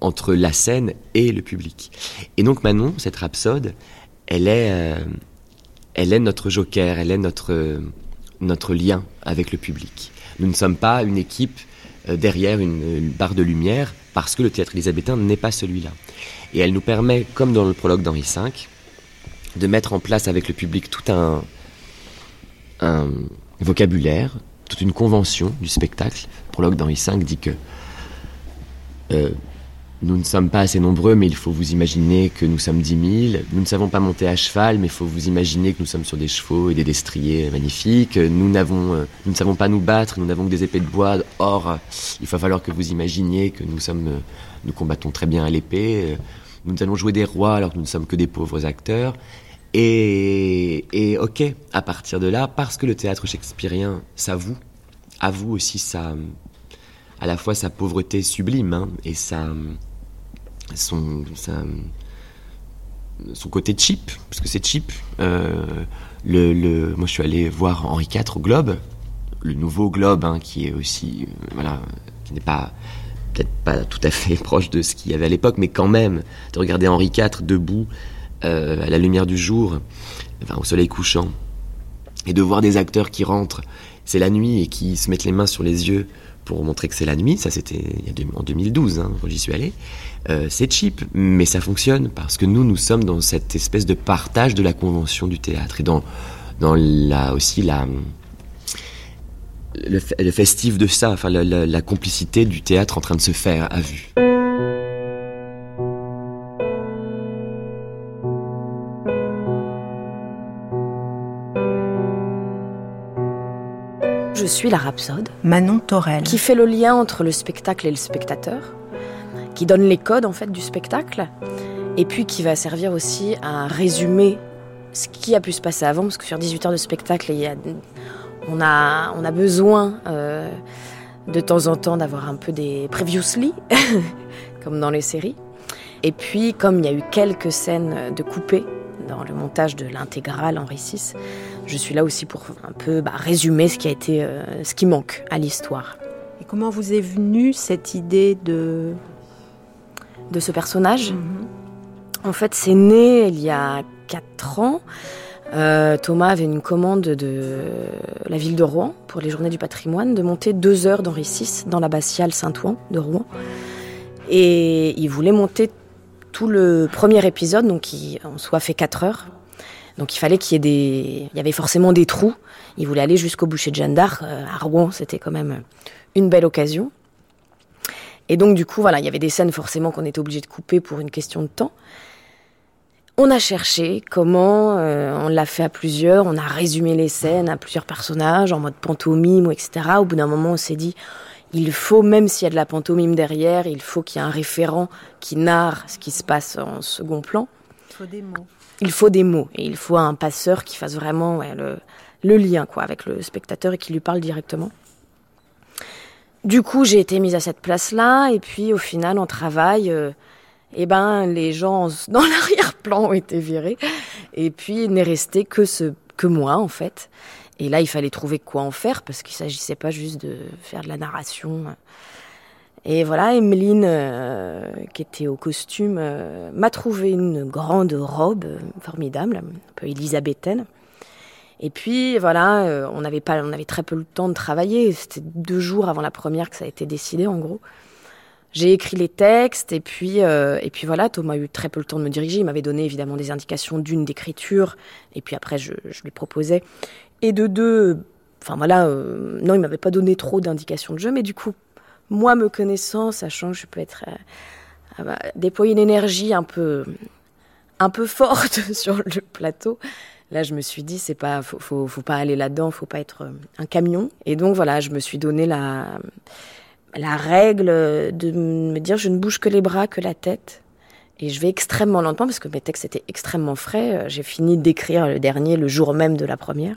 entre la scène et le public. Et donc Manon, cette rhapsode, elle est, euh, elle est notre joker, elle est notre, notre lien avec le public. Nous ne sommes pas une équipe euh, derrière une, barre de lumière parce que le théâtre élisabétain n'est pas celui-là. Et elle nous permet, comme dans le prologue d'Henri V, de mettre en place avec le public tout un, un vocabulaire, toute une convention du spectacle. Le prologue d'Henri V dit que euh, nous ne sommes pas assez nombreux, mais il faut vous imaginer que nous sommes dix mille. Nous ne savons pas monter à cheval, mais il faut vous imaginer que nous sommes sur des chevaux et des destriers magnifiques. Nous n'avons, euh, nous ne savons pas nous battre, nous n'avons que des épées de bois. Or, il va falloir que vous imaginiez que nous sommes, euh, nous combattons très bien à l'épée. Nous allons jouer des rois alors que nous ne sommes que des pauvres acteurs. Et, et ok, à partir de là, parce que le théâtre shakespearien s'avoue, avoue aussi sa, à la fois sa pauvreté sublime hein, et sa, son, son côté cheap, parce que c'est cheap. Euh, le, le, moi, je suis allé voir Henri IV au Globe, le nouveau Globe, hein, qui est aussi, euh, voilà, qui n'est pas peut-être pas tout à fait proche de ce qu'il y avait à l'époque, mais quand même, de regarder Henri IV debout euh, à la lumière du jour, enfin, au soleil couchant, et de voir des acteurs qui rentrent, c'est la nuit, et qui se mettent les mains sur les yeux pour montrer que c'est la nuit, ça c'était en 2012 hein, j'y suis allé, euh, c'est cheap, mais ça fonctionne parce que nous, nous sommes dans cette espèce de partage de la convention du théâtre et dans, dans la, aussi la, le, festif de ça, enfin la complicité du théâtre en train de se faire à vue. Suis la rhapsode. Manon Torel. Qui fait le lien entre le spectacle et le spectateur. Qui donne les codes en fait du spectacle. Et puis qui va servir aussi à résumer ce qui a pu se passer avant. Parce que sur 18 heures de spectacle, il y a, on, a, on a besoin euh, de temps en temps d'avoir un peu des previously, comme dans les séries. Et puis, comme il y a eu quelques scènes de coupées dans le montage de l'intégrale Henri VI, je suis là aussi pour un peu bah, résumer ce qui a été, euh, ce qui manque à l'histoire. Et comment vous est venue cette idée de de ce personnage -hmm. En fait, c'est né il y a quatre ans. Euh, Thomas avait une commande de la ville de Rouen pour les Journées du Patrimoine de monter deux heures d'Henri VI dans l'abbatiale Saint-Ouen de Rouen. Et il voulait monter tout le premier épisode, donc qui en soit fait quatre heures. Donc il fallait qu'il y ait des, il y avait forcément des trous. Il voulait aller jusqu'au boucher de Jeanne d'Arc euh, à Rouen, c'était quand même une belle occasion. Et donc du coup voilà, il y avait des scènes forcément qu'on était obligé de couper pour une question de temps. On a cherché comment, euh, on l'a fait à plusieurs, on a résumé les scènes à plusieurs personnages en mode pantomime etc. Au bout d'un moment, on s'est dit, il faut, même s'il y a de la pantomime derrière, il faut qu'il y ait un référent qui narre ce qui se passe en second plan. Il faut des mots. Il faut des mots et il faut un passeur qui fasse vraiment le, lien quoi avec le spectateur et qui lui parle directement. Du coup, j'ai été mise à cette place-là et puis au final, on travaille. Euh, eh ben, les gens dans l'arrière-plan ont été virés. Et puis, il n'est resté que, ce, que moi, en fait. Et là, il fallait trouver quoi en faire, parce qu'il s'agissait pas juste de faire de la narration. Et voilà, Emeline, euh, qui était au costume, euh, m'a trouvé une grande robe euh, formidable, un peu élisabéthaine. Et puis voilà, euh, on avait pas, on avait très peu le temps de travailler. C'était deux jours avant la première que ça a été décidé, en gros. J'ai écrit les textes et puis euh, et puis voilà, Thomas a eu très peu le temps de me diriger. Il m'avait donné évidemment des indications d'une d'écriture et puis après je, je lui proposais et de deux. Enfin voilà, euh, non, il m'avait pas donné trop d'indications de jeu, mais du coup moi me connaissant, sachant que je peux être euh, bah, déployer une énergie un peu un peu forte sur le plateau. Là, je me suis dit, c'est pas, faut, faut, pas aller là-dedans, faut pas être euh, un camion. Et donc voilà, je me suis donné la la règle de me dire, je ne bouge que les bras, que la tête. Et je vais extrêmement lentement parce que mes textes étaient extrêmement frais. J'ai fini d'écrire le dernier le jour même de la première.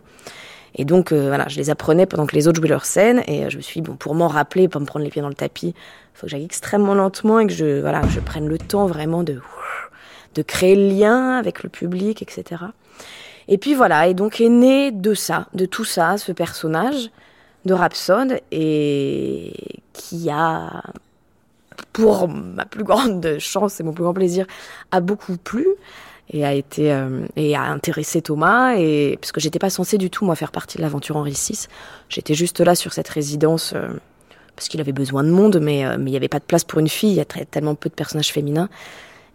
Et donc, euh, voilà, je les apprenais pendant que les autres jouaient leur scène. Et euh, je me suis dit, bon, pour m'en rappeler, pas me prendre les pieds dans le tapis, il faut que j'aille extrêmement lentement et que je, voilà, je prenne le temps vraiment de, de créer le lien avec le public, etc. Et puis voilà, et donc est né de ça, de tout ça, ce personnage de Rhapsode, et qui a, pour ma plus grande chance et mon plus grand plaisir, a beaucoup plu et a été euh, et a intéressé Thomas et parce que j'étais pas censée du tout moi faire partie de l'aventure Henri VI j'étais juste là sur cette résidence euh, parce qu'il avait besoin de monde mais euh, mais il y avait pas de place pour une fille. Il y a tellement peu de personnages féminins.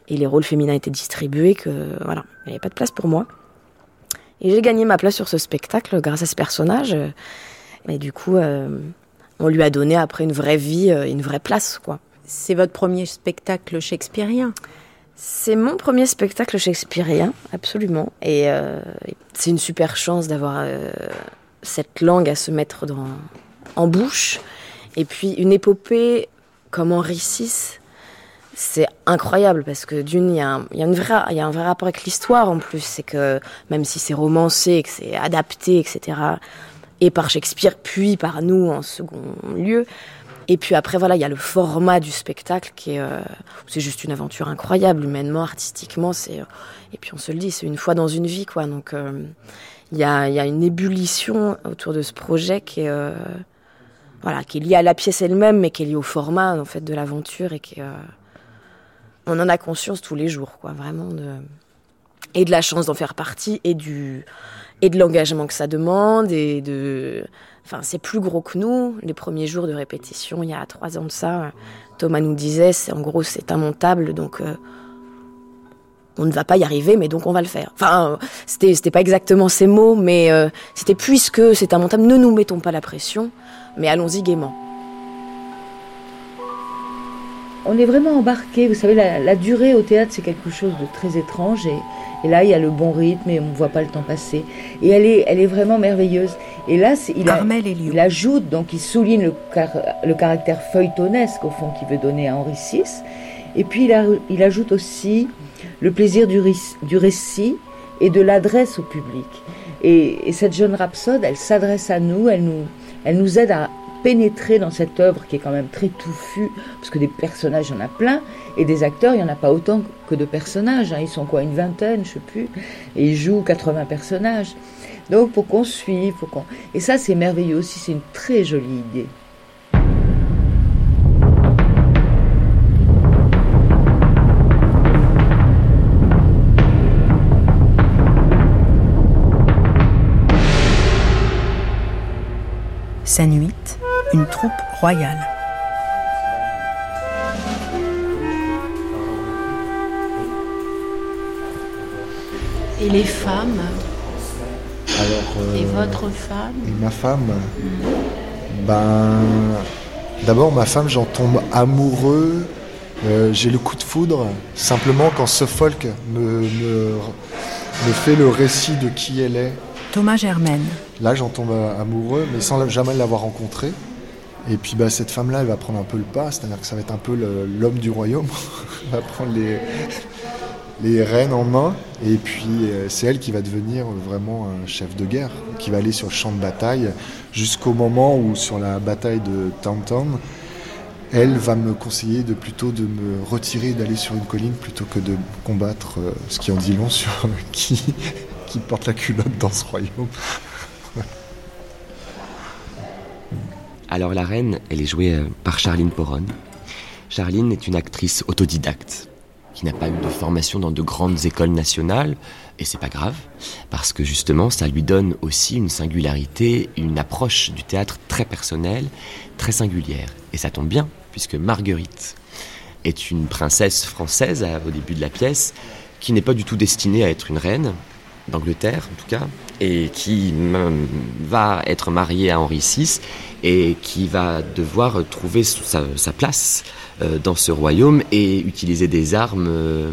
Et les rôles féminins étaient distribués que voilà il n'y avait pas de place pour moi. Et j'ai gagné ma place sur ce spectacle grâce à ce personnage. Et du coup on lui a donné après une vraie vie une vraie place quoi. C'est votre premier spectacle shakespearien c'est mon premier spectacle shakespearien, absolument. Et euh, c'est une super chance d'avoir euh, cette langue à se mettre dans, en bouche. Et puis une épopée comme Henri VI, c'est incroyable parce que d'une, il y, a un, y, y a un vrai rapport avec l'histoire en plus. C'est que même si c'est romancé, que c'est adapté, etc., et par Shakespeare, puis par nous en second lieu, et puis après, voilà, il y a le format du spectacle qui est, euh, c'est juste une aventure incroyable, humainement, artistiquement. C'est, euh, et puis on se le dit, c'est une fois dans une vie, quoi. Donc euh, il y, a, y, a, une ébullition autour de ce projet qui est, voilà, qui est liée à la pièce elle-même, mais qui est liée au format en fait de l'aventure et qui, on en a conscience tous les jours, quoi, vraiment et de la chance d'en faire partie et du et de l'engagement que ça demande et de Enfin, c'est plus gros que nous. Les premiers jours de répétition, il y a trois ans de ça, Thomas nous disait, c'est en gros, c'est immontable, donc euh, on ne va pas y arriver, mais donc on va le faire. Enfin, c'était, c'était pas exactement ces mots, mais euh, c'était puisque c'est immontable, ne nous mettons pas la pression, mais allons-y gaiement. On est vraiment embarqué. Vous savez, la, durée au théâtre, c'est quelque chose de très étrange et là, il y a le bon rythme et on ne voit pas le temps passer. Et elle est, elle est vraiment merveilleuse. Et là, il, il ajoute, donc il souligne le, le caractère feuilletonesque, au fond, qu'il veut donner à Henri VI. Et puis, il, il ajoute aussi le plaisir du, du récit et de l'adresse au public. Et, et, cette jeune rhapsode, elle s'adresse à nous, elle nous, elle nous aide à pénétrer dans cette œuvre qui est quand même très touffue, parce que des personnages, il y en a plein, et des acteurs, il n'y en a pas autant que de personnages. Hein. Ils sont quoi, une vingtaine, je sais plus, et ils jouent 80 personnages. Donc, faut qu'on suive, qu'on... Et ça, c'est merveilleux aussi, c'est une très jolie idée. Scène 8 une troupe royale. Et les femmes Alors, Et votre femme Et ma femme Ben. D'abord, ma femme, j'en tombe amoureux. Euh, j'ai le coup de foudre simplement quand Suffolk me, me, me fait le récit de qui elle est. Thomas Germaine. Là, j'en tombe amoureux, mais sans jamais l'avoir rencontré. Et puis bah, cette femme-là, elle va prendre un peu le pas, c'est-à-dire que ça va être un peu l'homme du royaume. elle va prendre les, les rênes en main. Et puis euh, c'est elle qui va devenir vraiment un chef de guerre, qui va aller sur le champ de bataille jusqu'au moment où sur la bataille de Taunton, elle va me conseiller de plutôt de me retirer d'aller sur une colline plutôt que de combattre, euh, ce qui en dit long sur qui, porte la culotte dans ce royaume. Alors la reine, elle est jouée euh, par Charline Poron. Charline est une actrice autodidacte qui n'a pas eu de formation dans de grandes écoles nationales, et c'est pas grave, parce que justement ça lui donne aussi une singularité, une approche du théâtre très personnelle, très singulière. Et ça tombe bien, puisque Marguerite est une princesse française au début de la pièce, qui n'est pas du tout destinée à être une reine, d'Angleterre en tout cas, et qui mm, va être marié à Henri VI et qui va devoir trouver sa, sa place euh, dans ce royaume et utiliser des armes euh,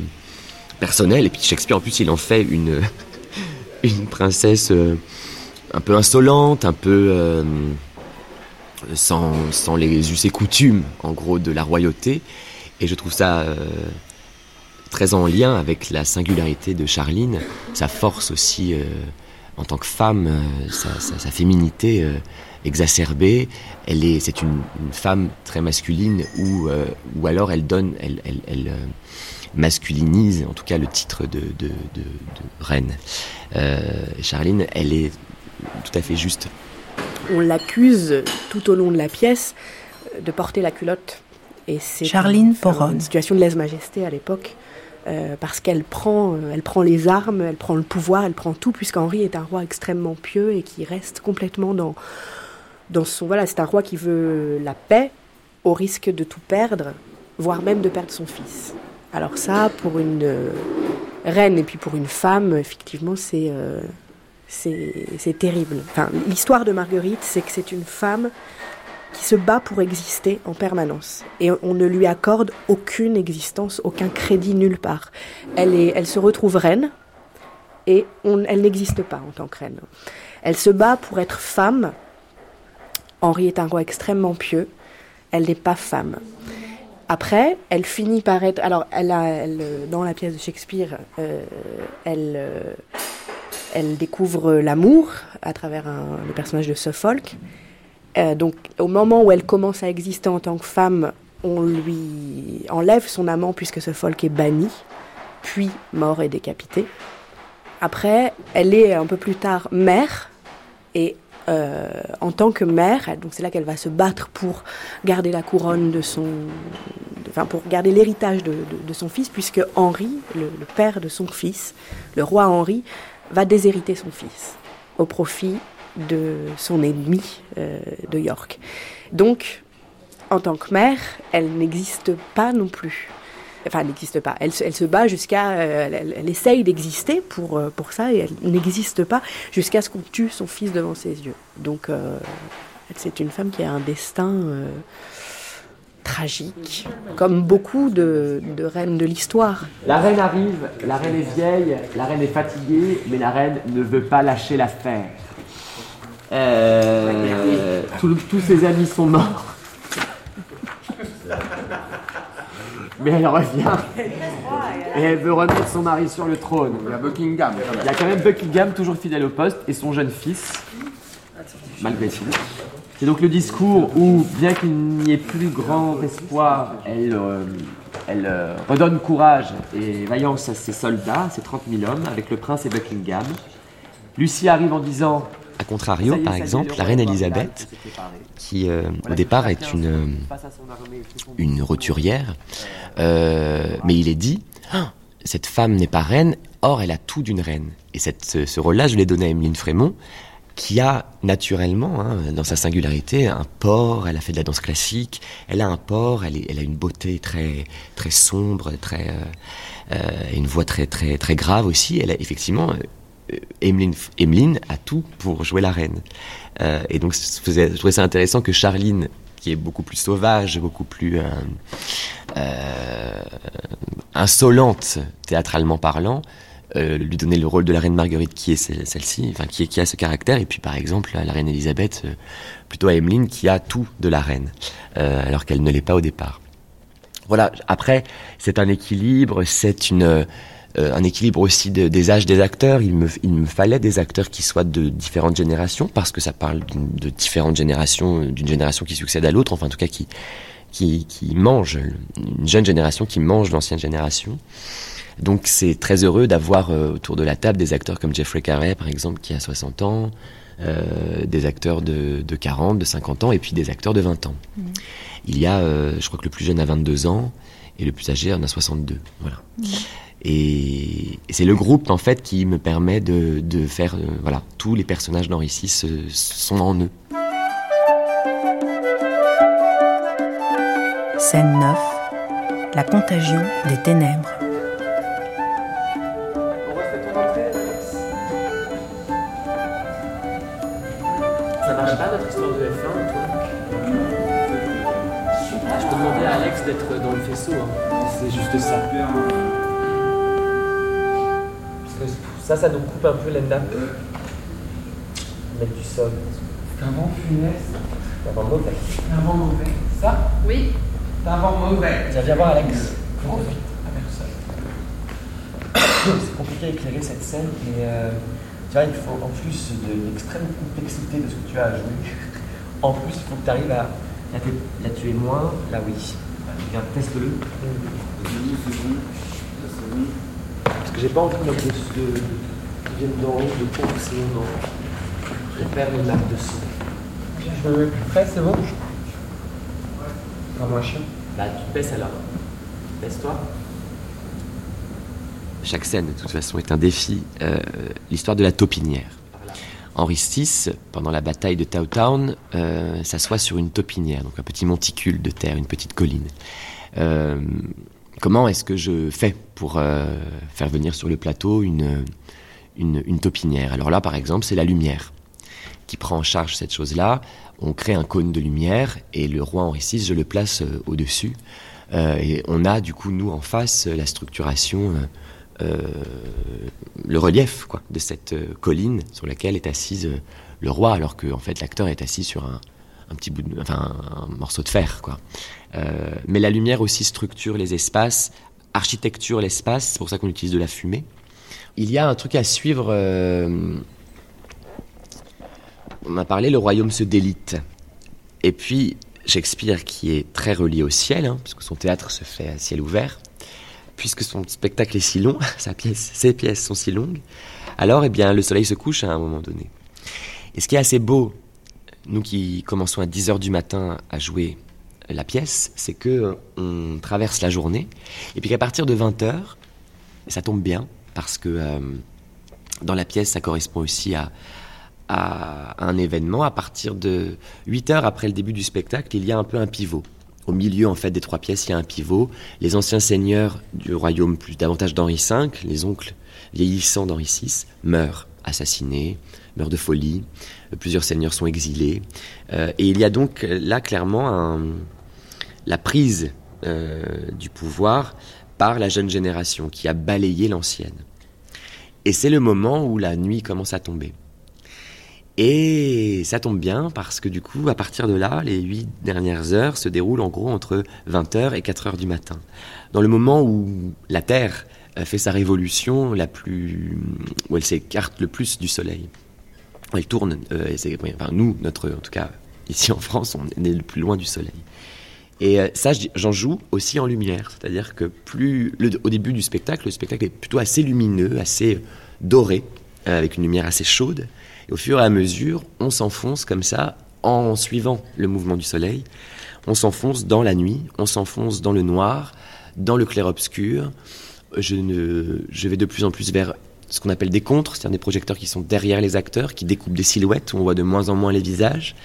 personnelles. Et puis Shakespeare en plus il en fait une, une princesse euh, un peu insolente, un peu euh, sans, sans les us et coutumes en gros de la royauté. Et je trouve ça euh, très en lien avec la singularité de Charline, sa force aussi euh, en tant que femme, euh, sa, féminité euh, exacerbée. Elle est, c'est une, une femme très masculine ou euh, ou alors elle donne, elle, elle, elle, euh, masculinise en tout cas le titre de, de, de, de reine. Euh, Charline, elle est tout à fait juste. On l'accuse tout au long de la pièce euh, de porter la culotte. Et c'est Charline Poron. Une situation de lèse-majesté à l'époque. euh, parce qu'elle prend, euh, elle prend les armes, elle prend le pouvoir, elle prend tout, puisqu'Henri est un roi extrêmement pieux et qui reste complètement dans, dans son. Voilà, c'est un roi qui veut la paix au risque de tout perdre, voire même de perdre son fils. Alors, ça, pour une euh, reine et puis pour une femme, effectivement, c'est. euh, c'est terrible. Enfin, L'histoire de Marguerite, c'est que c'est une femme qui se bat pour exister en permanence. Et on ne lui accorde aucune existence, aucun crédit nulle part. Elle, est, elle se retrouve reine et elle n'existe pas en tant que reine. Elle se bat pour être femme. Henri est un roi extrêmement pieux. Elle n'est pas femme. Après, elle finit par être. Alors, elle a, elle, euh, dans la pièce de Shakespeare, euh, elle, euh, elle découvre l'amour à travers le personnage de Suffolk. Donc, au moment où elle commence à exister en tant que femme, on lui enlève son amant puisque Suffolk est banni, puis mort et décapité. Après, elle est un peu plus tard mère, et euh, en tant que mère, donc c'est là qu'elle va se battre pour garder la couronne de son, enfin pour garder l'héritage de, son fils, puisque Henri, le, le père de son fils, le roi Henri, va déshériter son fils au profit de son ennemi euh, de York. Donc, en tant que mère, elle n'existe pas non plus. Enfin, elle n'existe pas. Elle, se- elle se bat jusqu'à. euh, elle, elle- elle essaye d'exister pour, euh, pour ça et elle n'existe pas jusqu'à ce qu'on tue son fils devant ses yeux. Donc, euh, c'est une femme qui a un destin euh, tragique, comme beaucoup de, de reines de l'histoire. La reine arrive, la reine est vieille, la reine est fatiguée, mais la reine ne veut pas lâcher l'affaire. Euh, tous- tous ses amis sont morts. Mais elle revient. Et elle veut remettre son mari sur le trône. Il y a Buckingham. Il y a quand même Buckingham, toujours fidèle au poste, et son jeune fils, malgré tout. C'est donc le discours où, bien qu'il n'y ait plus grand espoir, elle, euh, elle euh, redonne courage et vaillance à ses soldats, ses 30 000 hommes, avec le prince et Buckingham. Lucie arrive en disant A contrario, par exemple, le la reine Elisabeth, qui euh, au départ est une, euh, une roturière, euh, mais il est dit, Ah, cette femme n'est pas reine, or elle a tout d'une reine. Et cette, ce, ce rôle-là, je l'ai donné à Emeline Frémont, qui a naturellement, hein, dans sa singularité, un port, elle a fait de la danse classique, elle a un port, elle, est- elle a une beauté très, très sombre, très, euh, une voix très, très, très grave aussi. Elle a effectivement, Emeline, Emeline a tout pour jouer la reine. Euh, et donc, je trouvais ça intéressant que Charline, qui est beaucoup plus sauvage, beaucoup plus euh, euh, insolente, théâtralement parlant, lui donner le rôle de la reine Marguerite, qui est ce- celle-ci, enfin qui, qui a ce caractère, et puis par exemple la reine Elisabeth, plutôt à Emeline, qui a tout de la reine, alors qu'elle ne l'est pas au départ. Voilà. Après, c'est un équilibre, c'est une euh, un équilibre aussi de- des âges des acteurs. Il me, il me fallait des acteurs qui soient de différentes générations, parce que ça parle de différentes générations, euh, d'une génération qui succède à l'autre, enfin en tout cas qui, qui, qui mange, une jeune génération qui mange l'ancienne génération. Donc c'est très heureux d'avoir euh, autour de la table des acteurs comme Jeffrey Carey, par exemple, qui a 60 ans, euh, des acteurs de, de 40, de 50 ans, et puis des acteurs de 20 ans. Il y a, euh, je crois que le plus jeune a 22 ans, et le plus âgé en a 62. Voilà. Et, et, c'est le groupe en fait qui me permet de, de faire euh, voilà tous les personnages d'Henri VI sont en eux. Scène 9 La contagion des ténèbres. Ça marche pas notre histoire de F1 toi Je peux demander à Alex d'être dans le faisceau. Hein. C'est juste ça. Ça, ça nous coupe un peu l'enda. Mettre du sol. C'est un vent funeste. C'est un vent mauvais. C'est un vent mauvais. Ça? Oui. C'est un vent mauvais. Ça vient voir Alex. Profite à personne. C'est compliqué à éclairer cette scène, mais euh, tu vois, il faut en plus de l'extrême complexité de ce que tu as à jouer, en plus, il faut que tu arrives à. Là, là, tu es moins, là, oui. Viens, teste-le. Parce que j'ai pas envie de mettre de. de, de qui viennent d'en haut, de course et non. Je perds le lac de son. Je me mets plus près, c'est bon? Pas moins chiant. Bah, tu baisses alors. Baisse-toi. Chaque scène, de toute façon, est un défi. Euh, L'histoire de la taupinière. Henri VI, pendant la bataille de Towtown, euh, s'assoit sur une taupinière, donc un petit monticule de terre, une petite colline. Euh, comment est-ce que je fais pour euh, faire venir sur le plateau une, une, taupinière? Alors là, par exemple, c'est la lumière qui prend en charge cette chose-là. On crée un cône de lumière et le roi Henri VI, je le place euh, au-dessus. Euh, et on a du coup, nous, en face, la structuration, le relief quoi, de cette colline sur laquelle est assise le roi, alors que en fait, l'acteur est assis sur un, un petit bout enfin, un morceau de fer. Quoi. Euh, mais la lumière aussi structure les espaces, architecture l'espace, c'est pour ça qu'on utilise de la fumée. Il y a un truc à suivre. euh, on a parlé, le royaume se délite. Et puis, Shakespeare, qui est très relié au ciel, hein, puisque son théâtre se fait à ciel ouvert, puisque son spectacle est si long, sa pièce, ses pièces sont si longues, alors eh bien, le soleil se couche à un moment donné. Et ce qui est assez beau, nous qui commençons à 10h du matin à jouer la pièce, c'est que euh, on traverse la journée, et puis qu'à partir de 20h, ça tombe bien, parce que euh, dans la pièce, ça correspond aussi à, à un événement. À partir de 8 heures après le début du spectacle, il y a un peu un pivot. Au milieu, en fait, des trois pièces, il y a un pivot. Les anciens seigneurs du royaume, plus davantage d'Henri V, les oncles vieillissants d'Henri VI, meurent, assassinés, meurent de folie. Plusieurs seigneurs sont exilés. Euh, et il y a donc là clairement la prise euh, du pouvoir par la jeune génération qui a balayé l'ancienne. Et c'est le moment où la nuit commence à tomber. Et ça tombe bien parce que du coup, à partir de là, les huit dernières heures se déroulent en gros entre 20h et 4h du matin. Dans le moment où la Terre euh, fait sa révolution la plus... où elle s'écarte le plus du Soleil. Elle tourne, euh, nous, notre, en tout cas ici en France, on est le plus loin du Soleil. Et euh, ça, je- j'en joue aussi en lumière. C'est-à-dire que plus au début du spectacle, le spectacle est plutôt assez lumineux, assez doré, euh, avec une lumière assez chaude. Et au fur et à mesure, on s'enfonce comme ça, en suivant le mouvement du soleil. On s'enfonce dans la nuit, on s'enfonce dans le noir, dans le clair-obscur. Je vais de plus en plus vers ce qu'on appelle des contres, c'est-à-dire des projecteurs qui sont derrière les acteurs, qui découpent des silhouettes où on voit de moins en moins les visages,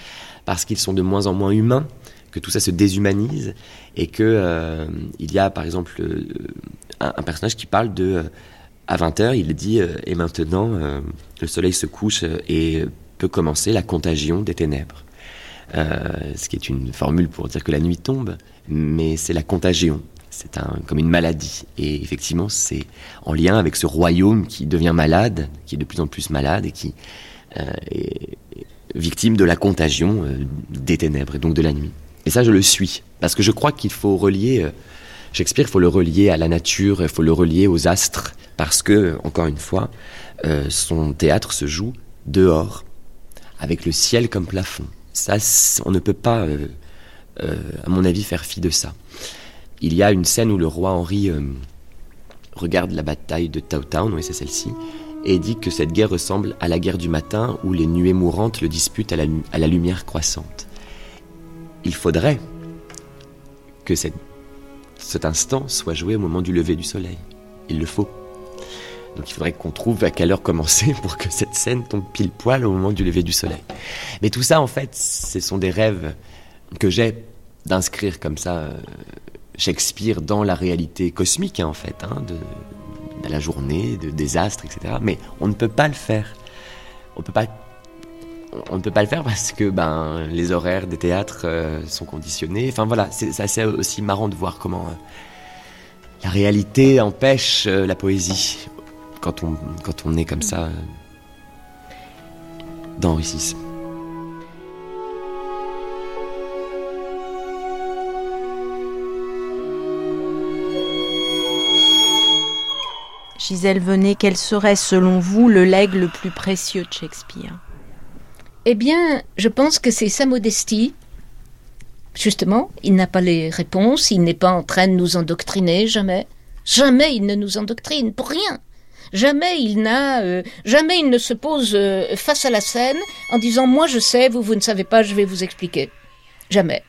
parce qu'ils sont de moins en moins humains, que tout ça se déshumanise, et que euh, il y a par exemple euh, un, personnage qui parle de euh, à 20h, il dit et maintenant le soleil se couche et peut commencer la contagion des ténèbres. Ce qui est une formule pour dire que la nuit tombe, mais c'est la contagion. C'est un, comme une maladie. Et effectivement, c'est en lien avec ce royaume qui devient malade, qui est de plus en plus malade et qui euh, est victime de la contagion euh, des ténèbres et donc de la nuit. Et ça, je le suis. Parce que je crois qu'il faut relier. euh, Shakespeare, il faut le relier à la nature, il faut le relier aux astres. Parce que, encore une fois, son théâtre se joue dehors, avec le ciel comme plafond. Ça, on ne peut pas, à mon avis, faire fi de ça. Il y a une scène où le roi Henri euh, regarde la bataille de Towtown, oui c'est celle-ci, et dit que cette guerre ressemble à la guerre du matin où les nuées mourantes le disputent à la, lumière croissante. Il faudrait que cet instant soit joué au moment du lever du soleil. Il le faut. Donc il faudrait qu'on trouve à quelle heure commencer pour que cette scène tombe pile poil au moment du lever du soleil. Mais tout ça, en fait, ce sont des rêves que j'ai d'inscrire comme ça euh, Shakespeare dans la réalité cosmique, hein, en fait, hein, de, la journée, de désastres, etc. Mais on ne peut pas le faire. On ne peut pas on ne peut pas le faire parce que ben, les horaires des théâtres euh, sont conditionnés. Enfin voilà, c'est assez aussi marrant de voir comment euh, la réalité empêche euh, la poésie quand on, quand on est comme ça dans Ricis. Gisèle Venet, quel serait selon vous le legs le plus précieux de Shakespeare? Eh bien, je pense que c'est sa modestie. Justement, il n'a pas les réponses, il n'est pas en train de nous endoctriner, jamais. Jamais il ne nous endoctrine, pour rien. Jamais il n'a, euh, jamais il ne se pose euh, face à la scène en disant moi je sais, vous vous ne savez pas, je vais vous expliquer. Jamais.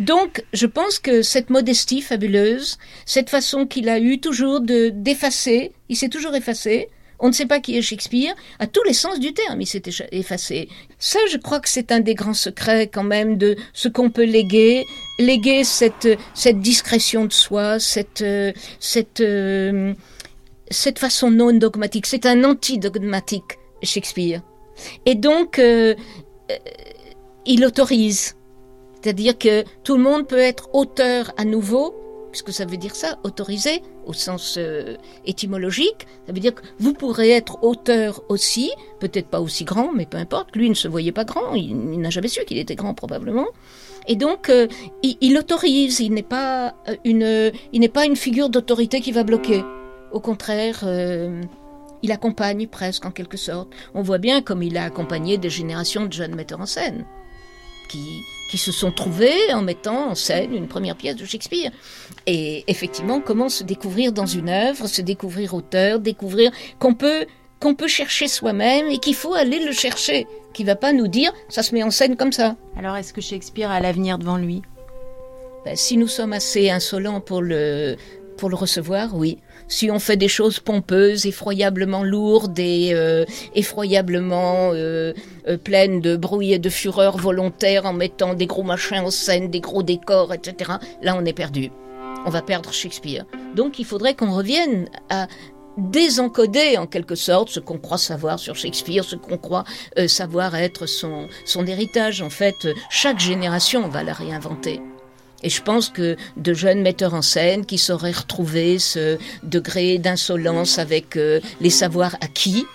Donc, je pense que cette modestie fabuleuse, cette façon qu'il a eu toujours de d'effacer, il s'est toujours effacé. On ne sait pas qui est Shakespeare, à tous les sens du terme, il s'est effacé. Ça, je crois que c'est un des grands secrets quand même de ce qu'on peut léguer, léguer cette cette discrétion de soi, cette cette euh, cette façon non dogmatique. C'est un anti-dogmatique Shakespeare. Et donc, euh, euh, il autorise c'est-à-dire que tout le monde peut être auteur à nouveau, puisque ça veut dire ça, autorisé au sens euh, étymologique. Ça veut dire que vous pourrez être auteur aussi, peut-être pas aussi grand, mais peu importe. Lui ne se voyait pas grand, il, n'a jamais su qu'il était grand probablement. Et donc, euh, il, autorise, il n'est pas euh, une, il n'est pas une figure d'autorité qui va bloquer. Au contraire, il accompagne presque en quelque sorte. On voit bien comme il a accompagné des générations de jeunes metteurs en scène qui, qui se sont trouvés en mettant en scène une première pièce de Shakespeare. Et effectivement, comment se découvrir dans une œuvre, se découvrir auteur, découvrir qu'on peut qu'on peut chercher soi-même et qu'il faut aller le chercher, qui va pas nous dire ça se met en scène comme ça. Alors est-ce que Shakespeare a l'avenir devant lui? Ben, Si nous sommes assez insolents pour le pour le recevoir, oui si on fait des choses pompeuses, effroyablement lourdes et euh, effroyablement euh, euh, pleines de bruit et de fureur volontaire en mettant des gros machins en scène, des gros décors, etc., là on est perdu. On va perdre Shakespeare. Donc il faudrait qu'on revienne à désencoder en quelque sorte ce qu'on croit savoir sur Shakespeare, ce qu'on croit savoir être son, son héritage. En fait, chaque génération va la réinventer. Et je pense que de jeunes metteurs en scène qui sauraient retrouver ce degré d'insolence avec euh, les savoirs acquis,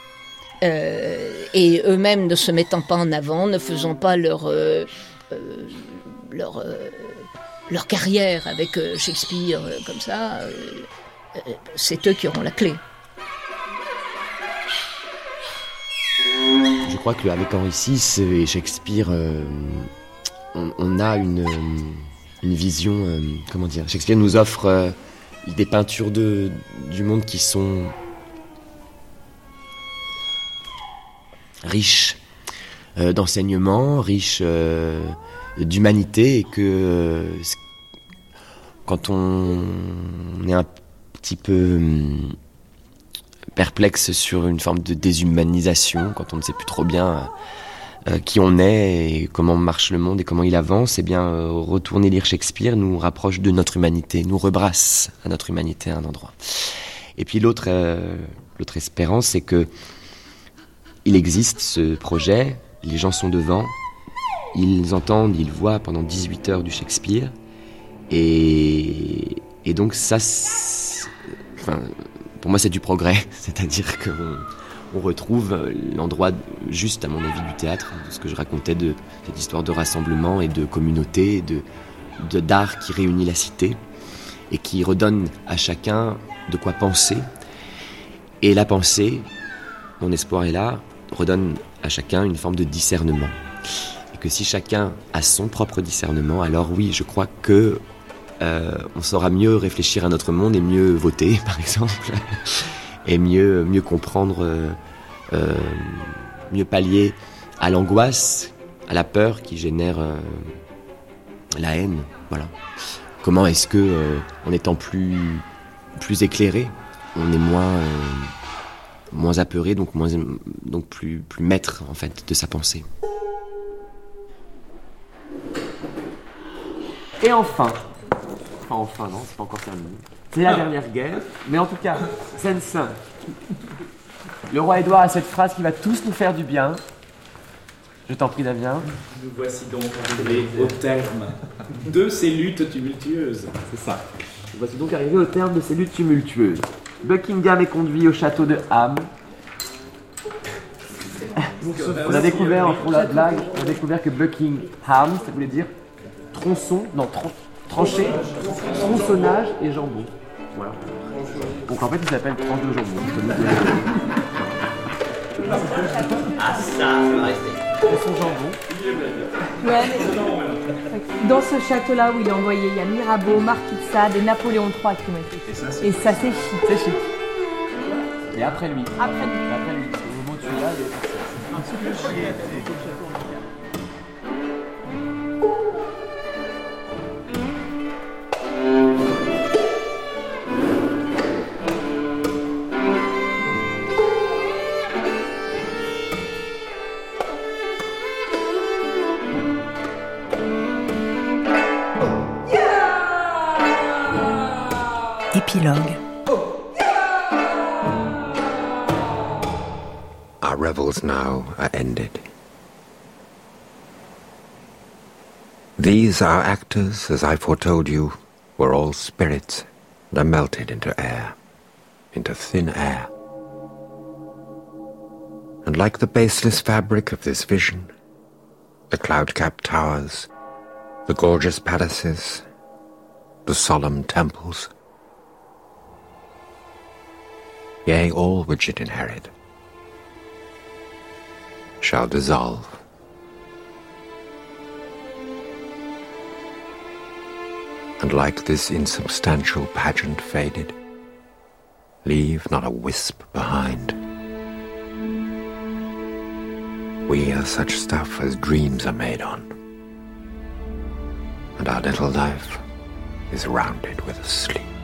euh, et eux-mêmes ne se mettant pas en avant, ne faisant pas leur, euh, leur, leur carrière avec Shakespeare comme ça, c'est eux qui auront la clé. Je crois qu'avec Henri VI et Shakespeare, on, a une une vision, euh, comment dire, Shakespeare nous offre euh, des peintures du monde qui sont riches euh, d'enseignement, riches d'humanité, et que quand on est un petit peu hum, perplexe sur une forme de déshumanisation, quand on ne sait plus trop bien euh, qui on est et comment marche le monde et comment il avance, eh bien, euh, retourner lire Shakespeare nous rapproche de notre humanité, nous rebrasse à notre humanité à un endroit. Et puis l'autre, euh, l'autre espérance, c'est que il existe ce projet, les gens sont devant, ils entendent, ils voient pendant 18 heures du Shakespeare, et, et donc ça, enfin, pour moi c'est du progrès, c'est-à-dire que retrouve l'endroit juste, à mon avis, du théâtre, ce que je racontais de cette histoire de rassemblement et de communauté, de d'art qui réunit la cité et qui redonne à chacun de quoi penser. Et la pensée, mon espoir est là, redonne à chacun une forme de discernement. Et que si chacun a son propre discernement, alors oui, je crois que euh, on saura mieux réfléchir à notre monde et mieux voter, par exemple, et mieux, mieux comprendre euh, euh, mieux pallier à l'angoisse, à la peur qui génère euh, la haine. Voilà. Comment est-ce que, euh, en étant plus, plus éclairé, on est moins, moins apeuré, donc, moins, donc plus, plus maître en fait de sa pensée. Et enfin, enfin enfin non, c'est pas encore terminé. C'est la dernière guerre, mais en tout cas, 5. Le roi Édouard a cette phrase qui va tous nous faire du bien. Je t'en prie, Damien. Nous voici donc arrivés au terme de ces luttes tumultueuses. C'est ça. Nous voici donc arrivés au terme de ces luttes tumultueuses. Buckingham est conduit au château de Ham. On a découvert, pour la blague, on a découvert que Buckingham, ça voulait dire tronçon, non, tran- tranché, tronçonnage et jambon. Voilà. Donc en fait, il s'appelle tranche de jambon. Ah, ça, ça va rester. Tronçon jambon. Ouais, mais dans ce château-là où il est envoyé, il y a Mirabeau, Marquis de Sade et Napoléon III qui ont été. Et ça, c'est- Et ça, c'est chic. C'est chic. Et après lui. Après lui. Et après lui. Au moment où tu es là, il est Épilogue. Our revels now are ended. These, our actors, as I foretold you, were all spirits that are melted into air, into thin air. And like the baseless fabric of this vision, the cloud-capped towers, the gorgeous palaces, the solemn temples, yea, all which it inherit, shall dissolve. And like this insubstantial pageant faded, leave not a wisp behind. We are such stuff as dreams are made on, and our little life is rounded with a sleep.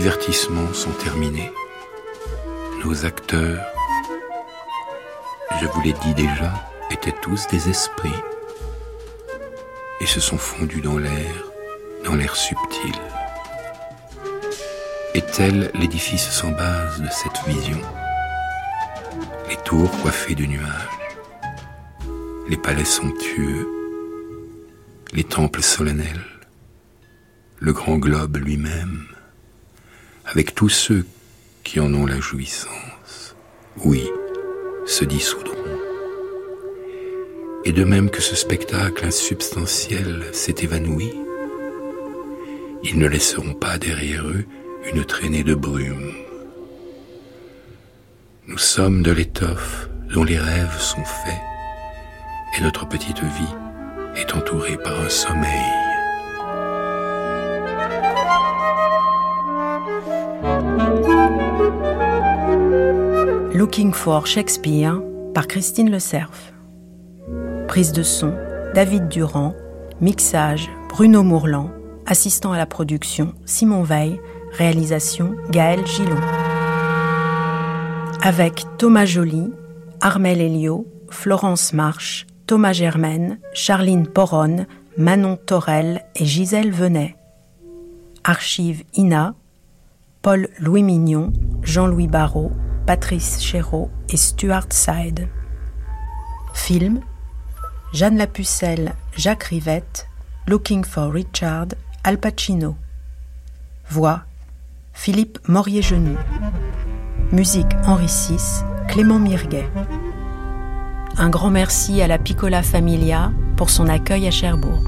Divertissements sont terminés. Nos acteurs, je vous l'ai dit déjà, étaient tous des esprits et se sont fondus dans l'air, dans l'air subtil. Et tel l'édifice sans base de cette vision, les tours coiffées de nuages, les palais somptueux, les temples solennels, le grand globe lui-même, avec tous ceux qui en ont la jouissance, oui, se dissoudront. Et de même que ce spectacle insubstantiel s'est évanoui, ils ne laisseront pas derrière eux une traînée de brume. Nous sommes de l'étoffe dont les rêves sont faits, et notre petite vie est entourée par un sommeil. Looking for Shakespeare par Christine Le Cerf. Prise de son, David Durand. Mixage, Bruno Mourlan. Assistant à la production, Simon Veil. Réalisation, Gaël Gillon. Avec Thomas Joly, Armel Elio, Florence Marche, Thomas Germaine, Charline Poronne, Manon Torel et Gisèle Venet. Archive INA, Paul Louis Mignon, Jean-Louis Barrault, Patrice Chéreau et Stuart Side. Film Jeanne Lapucelle, Jacques Rivette, Looking for Richard, Al Pacino. Voix Philippe Morier-Genoux. Musique Henri VI, Clément Mirguet. Un grand merci à la Piccola Familia pour son accueil à Cherbourg.